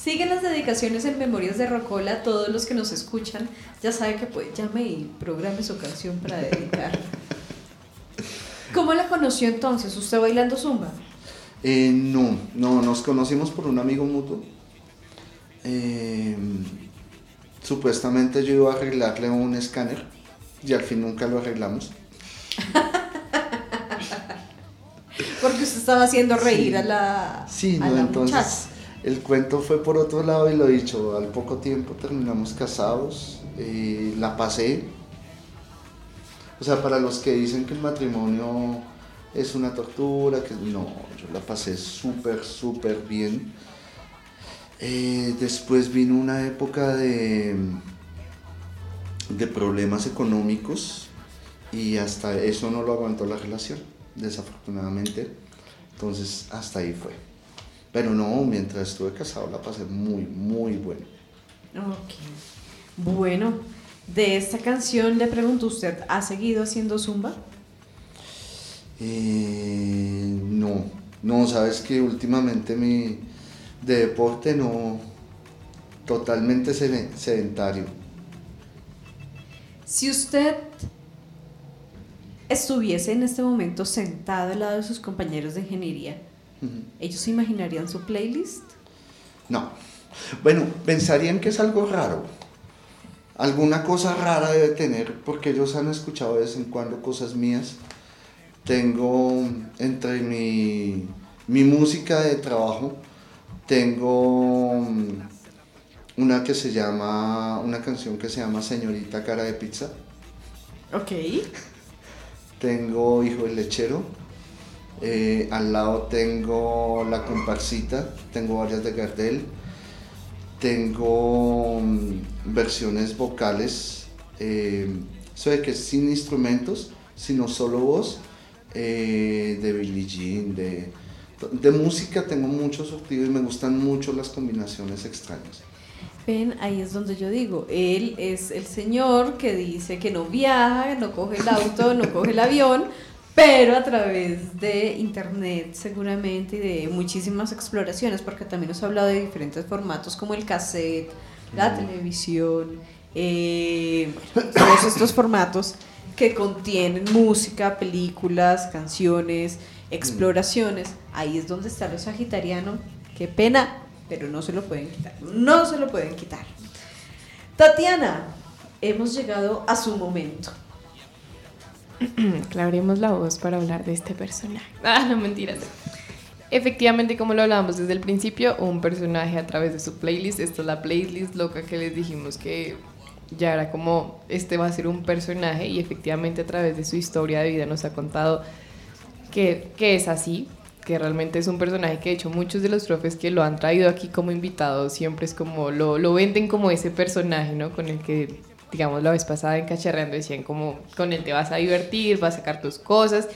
Speaker 2: Siguen las dedicaciones en Memorias de Rocola. Todos los que nos escuchan ya saben que puede, llame y programe su canción para dedicar. ¿Cómo la conoció entonces? ¿Usted bailando zumba?
Speaker 4: Eh, no, no, nos conocimos por un amigo mutuo. Eh, supuestamente yo iba a arreglarle un escáner y al fin nunca lo arreglamos.
Speaker 2: Porque usted estaba haciendo reír
Speaker 4: Sí.
Speaker 2: a la,
Speaker 4: Sí,
Speaker 2: a
Speaker 4: no,
Speaker 2: la
Speaker 4: entonces
Speaker 2: muchacha.
Speaker 4: el cuento fue por otro lado y lo dicho, al poco tiempo terminamos casados, eh, la pasé. O sea, para los que dicen que el matrimonio es una tortura, que no, yo la pasé súper, súper bien. Eh, después vino una época de, de problemas económicos y hasta eso no lo aguantó la relación, desafortunadamente. Entonces, hasta ahí fue. Pero no, mientras estuve casado la pasé muy, muy bueno.
Speaker 2: Ok. Bueno, de esta canción le pregunto, ¿usted ha seguido haciendo zumba?
Speaker 4: Eh, no, no, sabes que últimamente mi de deporte no, totalmente sede- sedentario.
Speaker 2: Si usted estuviese en este momento sentado al lado de sus compañeros de ingeniería. ¿ellos se imaginarían su playlist?
Speaker 4: No. Bueno, pensarían que es algo raro. Alguna cosa rara debe tener, porque ellos han escuchado de vez en cuando cosas mías. Tengo entre mi, mi música de trabajo, tengo una que se llama, una canción que se llama Señorita Cara de Pizza.
Speaker 2: Ok.
Speaker 4: Tengo Hijo del Lechero. eh, al lado tengo La Comparsita. Tengo varias de Gardel. Tengo mm, versiones vocales. Eh, de que sin instrumentos, sino solo voz. Eh, de Billie Jean. De, de música tengo mucho surtido y me gustan mucho las combinaciones extrañas.
Speaker 2: Ven, ahí es donde yo digo, él es el señor que dice que no viaja, no coge el auto, no coge el avión, pero a través de internet seguramente y de muchísimas exploraciones, porque también nos ha hablado de diferentes formatos como el cassette, la televisión, eh, todos estos formatos que contienen música, películas, canciones, exploraciones. Ahí es donde está lo sagitariano. Qué pena, pero no se lo pueden quitar. No se lo pueden quitar. Tatiana, hemos llegado a su momento.
Speaker 3: Claremos la voz para hablar de este personaje. Ah, no mentiras. Efectivamente, como lo hablábamos desde el principio, un personaje a través de su playlist. Esta es la playlist loca que les dijimos que ya era como, este va a ser un personaje y efectivamente a través de su historia de vida nos ha contado que, que es así. que realmente es un personaje que de hecho muchos de los profes que lo han traído aquí como invitado siempre es como, lo, lo venden como ese personaje, ¿no? Con el que, digamos, la vez pasada en Cacharreando decían como, con él te vas a divertir, vas a sacar tus cosas.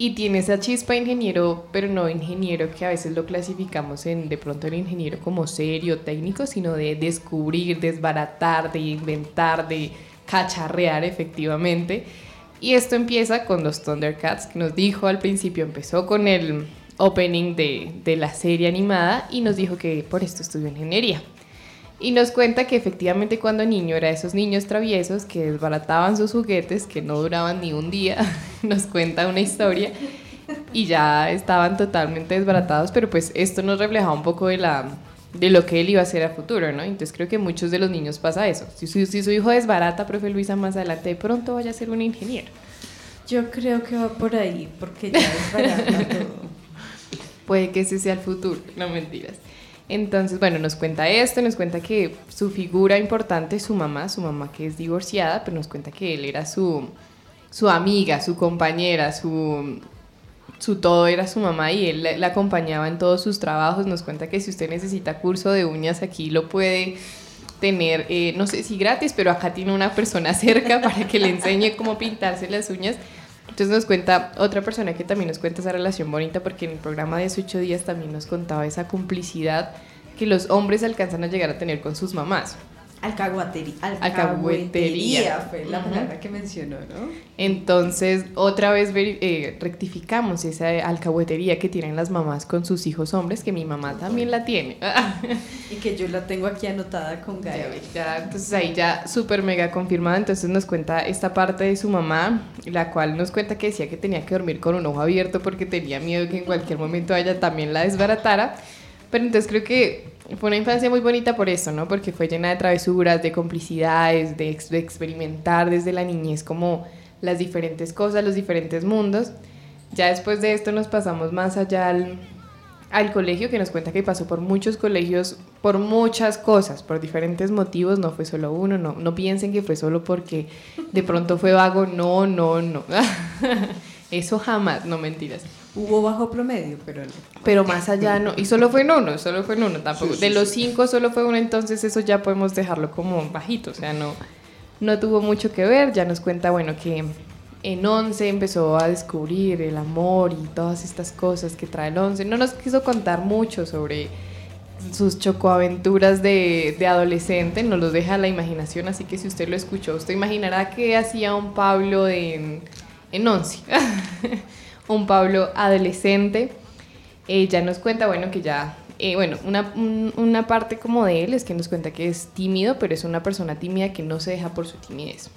Speaker 3: Y tiene esa chispa de ingeniero, pero no ingeniero que a veces lo clasificamos en de pronto el ingeniero como serio, técnico, sino de descubrir, desbaratar, de inventar, de cacharrear efectivamente. Y esto empieza con los Thundercats, que nos dijo al principio, empezó con el opening de, de, la serie animada y nos dijo que por esto estudió ingeniería. Y nos cuenta que efectivamente cuando niño era esos niños traviesos que desbarataban sus juguetes, que no duraban ni un día, nos cuenta una historia y ya estaban totalmente desbaratados, pero pues esto nos reflejaba un poco de la, de lo que él iba a hacer a futuro, ¿no? Entonces creo que muchos de los niños pasa eso. Si, si, si su hijo desbarata, profe Luisa, más adelante de pronto vaya a ser un ingeniero.
Speaker 2: Yo creo que va por ahí, porque ya desbarata todo.
Speaker 3: Puede que ese sea el futuro, no mentiras. Entonces, bueno, nos cuenta esto, nos cuenta que su figura importante es su mamá, su mamá que es divorciada, pero nos cuenta que él era su, su amiga, su compañera, su, su todo era su mamá y él la, acompañaba en todos sus trabajos. Nos cuenta que si usted necesita curso de uñas aquí lo puede tener, eh, no sé si gratis, pero acá tiene una persona cerca para que le enseñe cómo pintarse las uñas. Entonces nos cuenta otra persona que también nos cuenta esa relación bonita porque en el programa de ocho días también nos contaba esa complicidad que los hombres alcanzan a llegar a tener con sus mamás.
Speaker 2: Alcahuetería.
Speaker 3: Alcahuetería.
Speaker 2: fue la palabra que mencionó, ¿no?
Speaker 3: Entonces, otra vez eh, rectificamos esa alcahuetería que tienen las mamás con sus hijos hombres, que mi mamá también la tiene.
Speaker 2: y que yo la tengo aquí anotada con Gaby.
Speaker 3: Ya, entonces ahí ya súper mega confirmada. Entonces nos cuenta esta parte de su mamá, la cual nos cuenta que decía que tenía que dormir con un ojo abierto porque tenía miedo que en cualquier momento ella también la desbaratara. Pero entonces creo que fue una infancia muy bonita por eso, ¿no? Porque fue llena de travesuras, de complicidades, de, experimentar desde la niñez como las diferentes cosas, los diferentes mundos. Ya después de esto nos pasamos más allá al, al colegio, que nos cuenta que pasó por muchos colegios, por muchas cosas, por diferentes motivos, no fue solo uno, no, no piensen que fue solo porque de pronto fue vago, no, no, no. Eso jamás, no mentiras.
Speaker 2: Hubo bajo promedio, pero no.
Speaker 3: Pero más allá no. Y solo fue en uno, solo fue en uno tampoco. de los cinco solo fue uno, entonces eso ya podemos dejarlo como bajito. O sea, no, no tuvo mucho que ver. Ya nos cuenta, bueno, que en once empezó a descubrir el amor y todas estas cosas que trae el once. No nos quiso contar mucho sobre sus chocoaventuras de, de adolescente, nos los deja a la imaginación, así que si usted lo escuchó, usted imaginará que hacía un Pablo en, en once. un Pablo adolescente. Ella nos cuenta, bueno, que ya, eh, bueno, una, una parte como de él es que nos cuenta que es tímido, pero es una persona tímida que no se deja por su timidez.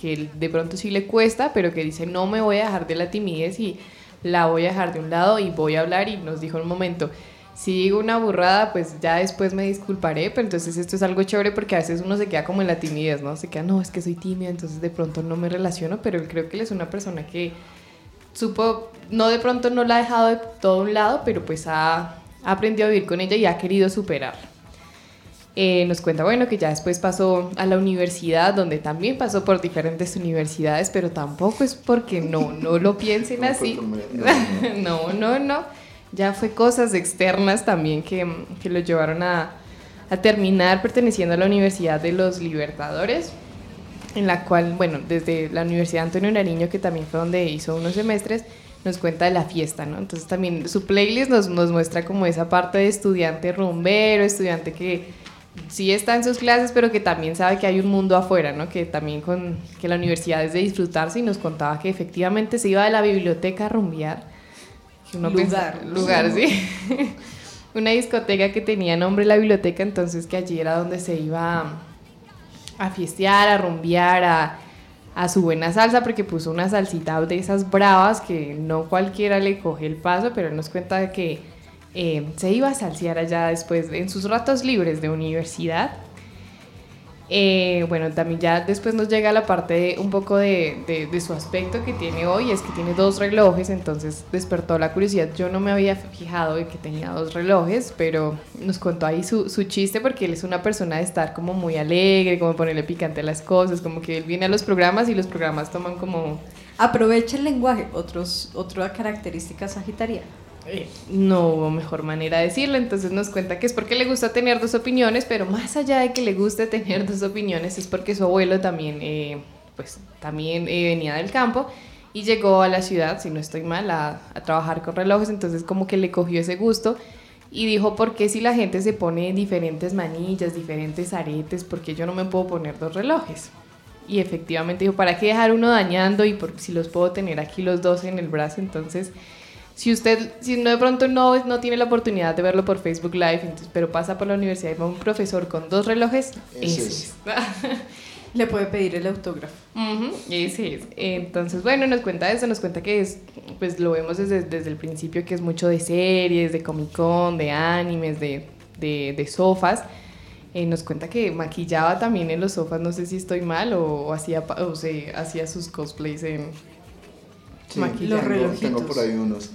Speaker 3: Que de pronto sí le cuesta, pero que dice, no me voy a dejar de la timidez y la voy a dejar de un lado y voy a hablar. Y nos dijo en un momento, si digo una burrada, pues ya después me disculparé, pero entonces esto es algo chévere porque a veces uno se queda como en la timidez, ¿no? Se queda, no, es que soy tímida, entonces de pronto no me relaciono, pero creo que él es una persona que supo, no de pronto no la ha dejado de todo un lado, pero pues ha, aprendido a vivir con ella y ha querido superarla. Eh, nos cuenta, bueno, que ya después pasó a la universidad, donde también pasó por diferentes universidades, pero tampoco es porque no, no lo piensen así. no, no, no. Ya fue cosas externas también que, que lo llevaron a, a terminar perteneciendo a la Universidad de los Libertadores en la cual, bueno, desde la Universidad Antonio Nariño, que también fue donde hizo unos semestres, nos cuenta de la fiesta, ¿no? Entonces también su playlist nos, nos muestra como esa parte de estudiante rumbero, estudiante que sí está en sus clases, pero que también sabe que hay un mundo afuera, ¿no? Que también con que la universidad es de disfrutarse y nos contaba que efectivamente se iba de la biblioteca a rumbear.
Speaker 2: lugar.
Speaker 3: lugar, sí. Una discoteca que tenía nombre la biblioteca, entonces que allí era donde se iba a fiestear, a rumbear, a, a su buena salsa, porque puso una salsita de esas bravas que no cualquiera le coge el paso, pero él nos cuenta que eh, se iba a salsear allá después, en sus ratos libres de universidad. Eh, bueno, también ya después nos llega la parte un poco de, de, su aspecto que tiene hoy, es que tiene dos relojes, entonces despertó la curiosidad. Yo no me había fijado de que tenía dos relojes, pero nos contó ahí su, chiste porque él es una persona de estar como muy alegre, como ponerle picante a las cosas, como que él viene a los programas y los programas toman como...
Speaker 2: Aprovecha el lenguaje, otros, otra característica sagitaria
Speaker 3: Eh, no hubo mejor manera de decirlo, entonces nos cuenta que es porque le gusta tener dos opiniones, pero más allá de que le guste tener dos opiniones, es porque su abuelo también, eh, pues, también eh, venía del campo y llegó a la ciudad, si no estoy mal, a, trabajar con relojes, entonces como que le cogió ese gusto y dijo, ¿por qué si la gente se pone diferentes manillas, diferentes aretes, por qué yo no me puedo poner dos relojes? Y efectivamente dijo, ¿para qué dejar uno dañando y si los puedo tener aquí los dos en el brazo? Entonces si usted, si no de pronto no, no tiene la oportunidad de verlo por Facebook Live, entonces, pero pasa por la universidad y va un profesor con dos relojes, ese, es.
Speaker 2: Le puede pedir el autógrafo.
Speaker 3: ese es. Entonces, bueno, nos cuenta eso, nos cuenta que es, pues lo vemos desde, desde el principio, que es mucho de series, de Comic Con, de animes, de, de, de sofás. Eh, nos cuenta que maquillaba también en los sofás, no sé si estoy mal, o, hacía, o se, hacía sus cosplays en,
Speaker 4: sí, los relojitos. Tengo por ahí unos.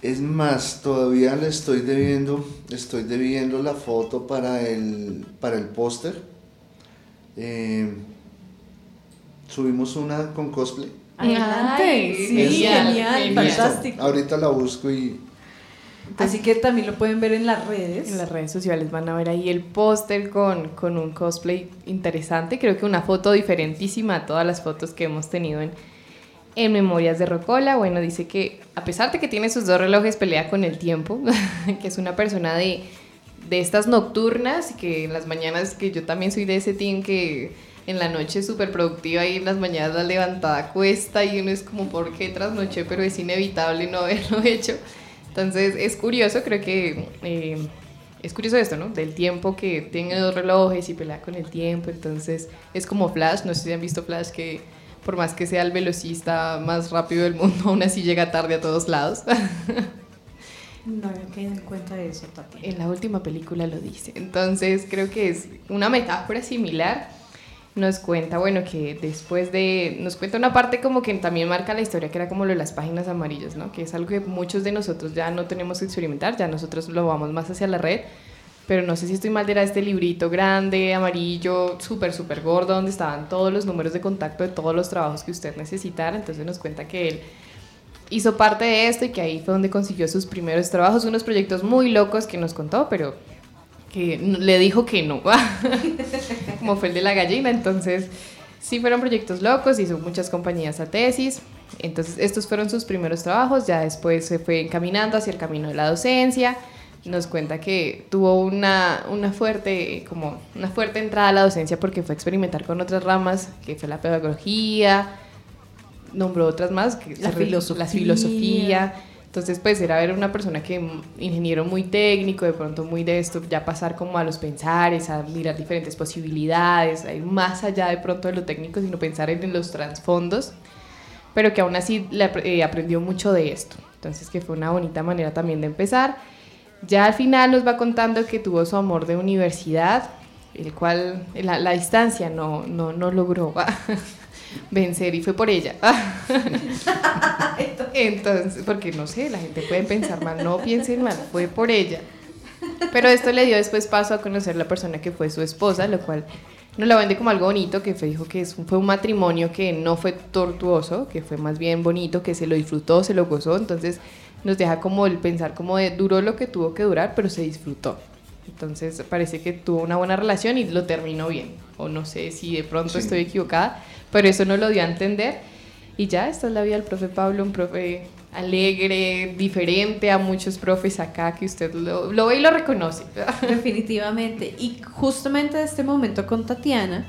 Speaker 4: Es más, todavía le estoy debiendo, estoy debiendo la foto para el, para el póster. Eh, subimos una con cosplay.
Speaker 2: Adelante, sí, genial, fantástico.
Speaker 4: Ahorita la busco y...
Speaker 2: Así que también lo pueden ver en las redes.
Speaker 3: En las redes sociales van a ver ahí el póster con, con un cosplay interesante. Creo que una foto diferentísima a todas las fotos que hemos tenido en, en Memorias de Rocola, bueno, dice que a pesar de que tiene sus dos relojes, pelea con el tiempo, que es una persona de, de estas nocturnas, que en las mañanas, que yo también soy de ese team que en la noche es súper productiva y en las mañanas la levantada cuesta y uno es como, ¿por qué trasnoché? Pero es inevitable no haberlo hecho. Entonces es curioso, creo que eh, es curioso esto, ¿no? Del tiempo que tiene dos relojes y pelea con el tiempo. Entonces es como Flash, no sé si han visto Flash que por más que sea el velocista más rápido del mundo, aún así llega tarde a todos lados.
Speaker 2: No había caído en cuenta de eso, Tati.
Speaker 3: En la última película lo dice. Entonces creo que es una metáfora similar. Nos cuenta, bueno, que después de... Nos cuenta una parte como que también marca la historia, que era como lo de las páginas amarillas, ¿no? Que es algo que muchos de nosotros ya no tenemos que experimentar, ya nosotros lo vamos más hacia la red pero no sé si estoy mal, era este librito grande, amarillo, súper, súper gordo, donde estaban todos los números de contacto de todos los trabajos que usted necesitara. Entonces nos cuenta que él hizo parte de esto y que ahí fue donde consiguió sus primeros trabajos, unos proyectos muy locos que nos contó, pero que le dijo que no, como fue el de la gallina. Entonces, sí fueron proyectos locos, hizo muchas compañías a tesis. Entonces, estos fueron sus primeros trabajos, ya después se fue encaminando hacia el camino de la docencia nos cuenta que tuvo una, una, fuerte, como una fuerte entrada a la docencia porque fue a experimentar con otras ramas, que fue la pedagogía, nombró otras más, que
Speaker 2: la, filosofía.
Speaker 3: la filosofía. Entonces, pues era ver una persona que, ingeniero muy técnico, de pronto muy de esto, ya pasar como a los pensares, a mirar diferentes posibilidades, a ir más allá de pronto de lo técnico, sino pensar en los trasfondos, pero que aún así le, eh, aprendió mucho de esto. Entonces, que fue una bonita manera también de empezar. Ya al final nos va contando que tuvo su amor de universidad, el cual la, distancia no, no, no logró vencer y fue por ella. Entonces, porque no sé, la gente puede pensar mal, no piensen mal, fue por ella. Pero esto le dio después paso a conocer la persona que fue su esposa, lo cual nos la vende como algo bonito, que dijo que fue un matrimonio que no fue tortuoso, que fue más bien bonito, que se lo disfrutó, se lo gozó. Entonces, nos deja como el pensar como de duró lo que tuvo que durar, pero se disfrutó. Entonces parece que tuvo una buena relación y lo terminó bien. O no sé si de pronto estoy equivocada, pero eso no lo dio a entender. Y ya, esta es la vida del profe Pablo, un profe alegre, diferente a muchos profes acá que usted lo, lo ve y lo reconoce.
Speaker 2: Definitivamente. Y justamente de este momento con Tatiana,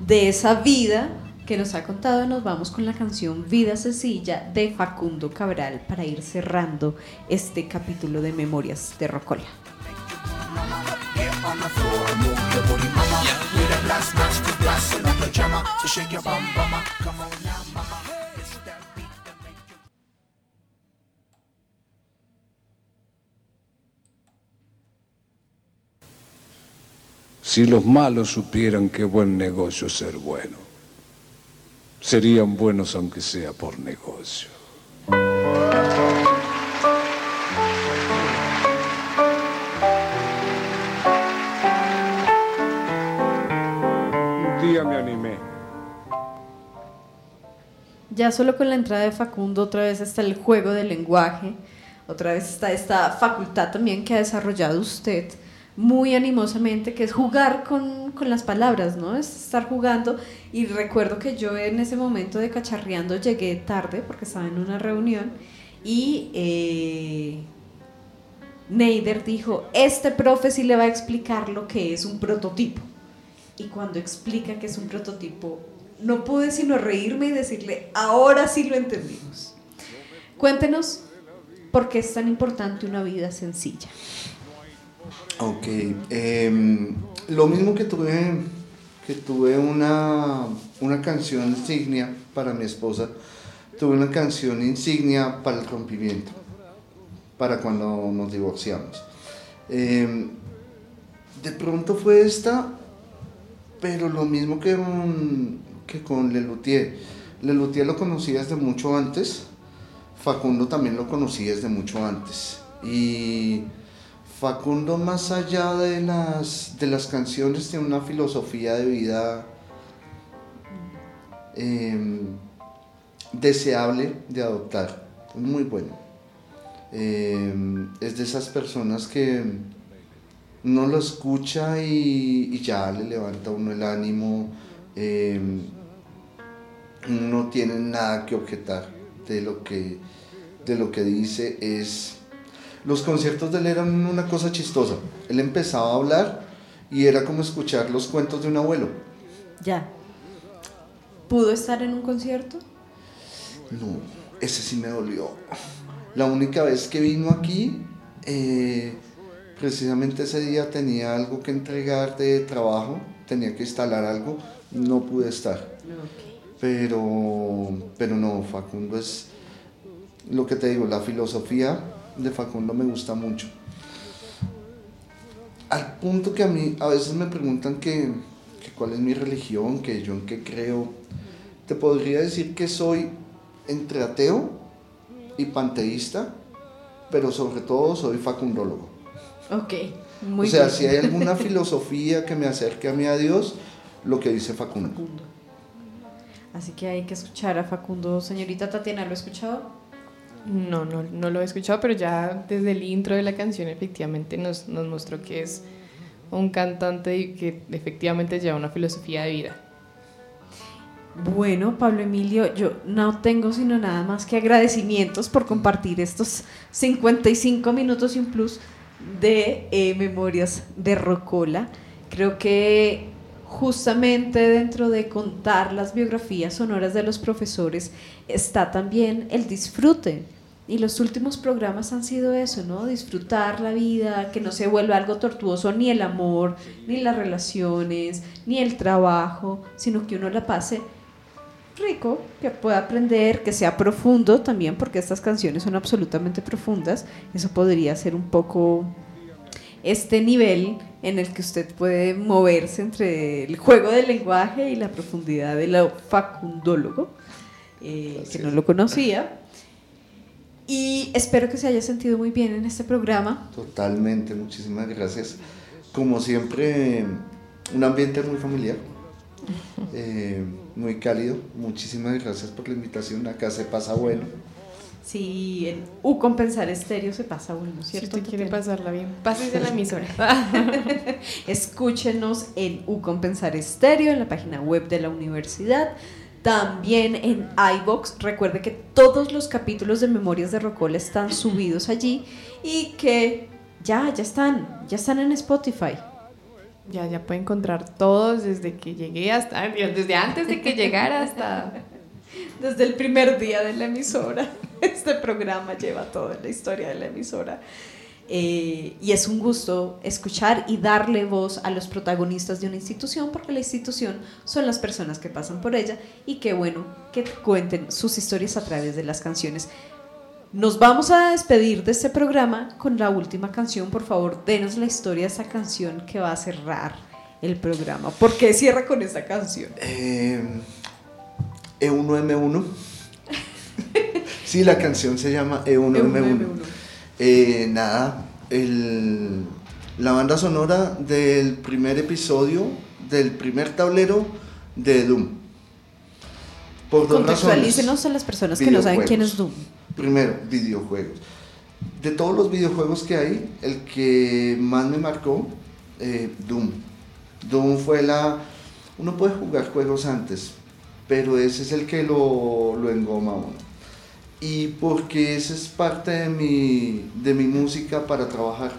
Speaker 2: de esa vida que nos ha contado, nos vamos con la canción Vida Sencilla de Facundo Cabral para ir cerrando este capítulo de Memorias de Rocola.
Speaker 8: Si los malos supieran qué buen negocio ser bueno serían buenos aunque sea por negocio. Un día me animé.
Speaker 2: Ya solo con la entrada de Facundo otra vez está el juego del lenguaje, otra vez está esta facultad también que ha desarrollado usted muy animosamente, que es jugar con, con, las palabras, ¿no? Es estar jugando. Y recuerdo que yo en ese momento de cacharreando llegué tarde porque estaba en una reunión y eh, Neider dijo, este profe sí le va a explicar lo que es un prototipo. Y cuando explica que es un prototipo, no pude sino reírme y decirle, ahora sí lo entendimos. Cuéntenos por qué es tan importante una vida sencilla.
Speaker 4: Ok, em, lo mismo que tuve, que tuve una, una canción insignia para mi esposa, tuve una canción insignia para el rompimiento, para cuando nos divorciamos. Em, de pronto fue esta, pero lo mismo que con, que con Lelutier. Lelutier lo conocí desde mucho antes, Facundo también lo conocí desde mucho antes. Y Facundo, más allá de las, de las canciones, tiene una filosofía de vida em, deseable de adoptar. Muy bueno. Em, es de esas personas que no lo escucha y, ya le levanta uno el ánimo. Em, no tiene nada que objetar de lo que, de lo que dice. Es los conciertos de él eran una cosa chistosa. Él empezaba a hablar y era como escuchar los cuentos de un abuelo.
Speaker 2: Ya. ¿Pudo estar en un concierto?
Speaker 4: No, ese sí me dolió. La única vez que vino aquí, eh, precisamente ese día tenía algo que entregar de trabajo, tenía que instalar algo, no pude estar. Pero, pero no, Facundo es lo que te digo, la filosofía de Facundo me gusta mucho. Al punto que a mí a veces me preguntan que, cuál es mi religión, que yo en qué creo. Te podría decir que soy entre ateo y panteísta, pero sobre todo soy facundólogo.
Speaker 2: Ok,
Speaker 4: muy O sea, si hay alguna filosofía que me acerque a mí a Dios, lo que dice Facundo. Facundo.
Speaker 2: Así que hay que escuchar a Facundo. Señorita Tatiana, ¿lo ha escuchado?
Speaker 3: No, no, no lo he escuchado, pero ya desde el intro de la canción efectivamente nos, nos mostró que es un cantante que efectivamente lleva una filosofía de vida.
Speaker 2: Bueno, Pablo Emilio, yo no tengo sino nada más que agradecimientos por compartir estos 55 minutos y un plus de eh, Memorias de Rocola. Creo que justamente dentro de contar las biografías sonoras de los profesores está también el disfrute y los últimos programas han sido eso, ¿no? Disfrutar la vida, que no se vuelva algo tortuoso ni el amor, ni las relaciones, ni el trabajo, sino que uno la pase rico, que pueda aprender, que sea profundo también, porque estas canciones son absolutamente profundas. Eso podría ser un poco este nivel en el que usted puede moverse entre el juego del lenguaje y la profundidad del facundólogo, eh, que no lo conocía y espero que se haya sentido muy bien en este programa.
Speaker 4: Totalmente, muchísimas gracias. Como siempre, un ambiente muy familiar, eh, muy cálido. Muchísimas gracias por la invitación. Acá se pasa bueno.
Speaker 2: Sí, en U Compensar Estéreo se pasa bueno, ¿cierto?
Speaker 3: Si usted quiere pasarla bien, pásese a la emisora.
Speaker 2: Escúchenos en U Compensar Estéreo, en la página web de la universidad también en iBox. Recuerde que todos los capítulos de Memorias de Rocola están subidos allí y que ya, ya están, ya están en Spotify.
Speaker 3: Ya, ya puede encontrar todos desde que llegué hasta, desde antes de que llegara hasta...
Speaker 2: Desde el primer día de la emisora. Este programa lleva toda la historia de la emisora. Eh, y es un gusto escuchar y darle voz a los protagonistas de una institución, porque la institución son las personas que pasan por ella y qué bueno que cuenten sus historias a través de las canciones. Nos vamos a despedir de este programa con la última canción. Por favor, denos la historia de esa canción que va a cerrar el programa. ¿Por qué cierra con esta canción?
Speaker 4: Eh, E1M1. sí, la canción se llama E1M1. Eh, nada, la banda sonora del primer episodio del primer tablero de Doom.
Speaker 2: Por dos razones. a las personas que no saben quién es Doom.
Speaker 4: Primero, videojuegos. de todos los videojuegos que hay, el que más me marcó, eh, Doom. Doom fue la... Uno puede jugar juegos antes, pero ese es el que lo, lo engoma uno. Y porque esa es parte de mi, de mi música para trabajar.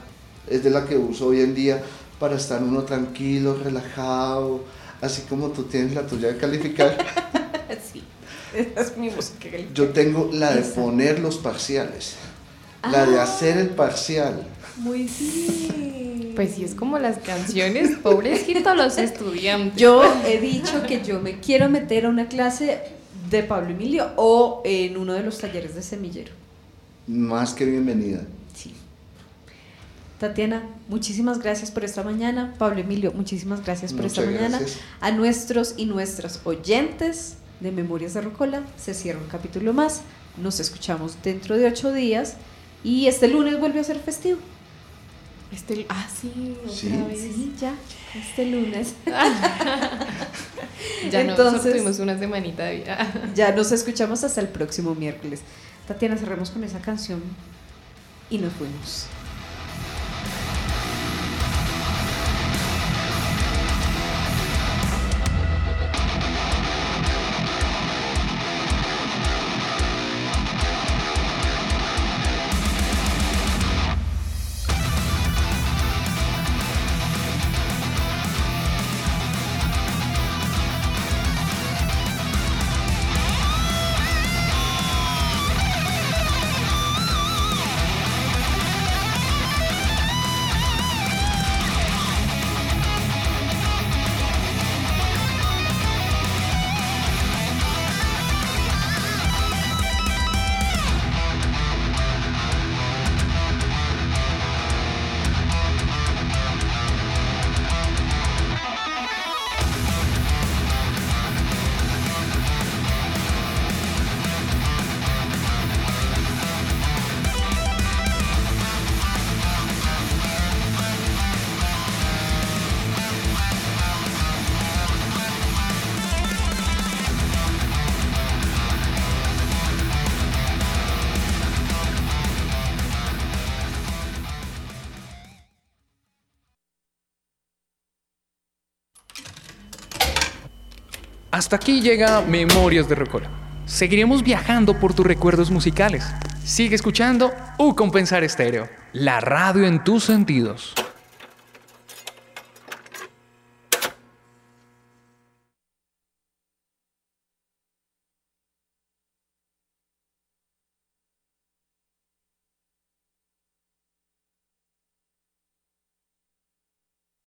Speaker 4: Es de la que uso hoy en día para estar uno tranquilo, relajado, así como tú tienes la tuya de calificar.
Speaker 2: sí, esa es mi música.
Speaker 4: Yo tengo la de poner los parciales, la de hacer el parcial.
Speaker 2: Muy bien.
Speaker 3: Pues sí, es como las canciones, pobrecitos los estudiantes.
Speaker 2: Yo he dicho que yo me quiero meter a una clase de Pablo Emilio o en uno de los talleres de semillero.
Speaker 4: Más que bienvenida.
Speaker 2: Sí. Tatiana, muchísimas gracias por esta mañana. Pablo Emilio, muchísimas gracias por
Speaker 4: Muchas
Speaker 2: esta mañana.
Speaker 4: gracias.
Speaker 2: A nuestros y nuestras oyentes de Memorias de Rocola, se cierra un capítulo más. Nos escuchamos dentro de ocho días y este lunes vuelve a ser festivo.
Speaker 3: Este, ah, sí, otra
Speaker 4: Sí.
Speaker 3: vez.
Speaker 2: Sí, ya, este lunes.
Speaker 3: Ya
Speaker 2: Entonces-
Speaker 3: tuvimos una semanita de vida.
Speaker 2: Ya nos escuchamos hasta el próximo miércoles. Tatiana, cerremos con esa canción y nos fuimos.
Speaker 1: Hasta aquí llega Memorias de Rocola. Seguiremos viajando por tus recuerdos musicales. Sigue escuchando U Compensar Estéreo, la radio en tus sentidos.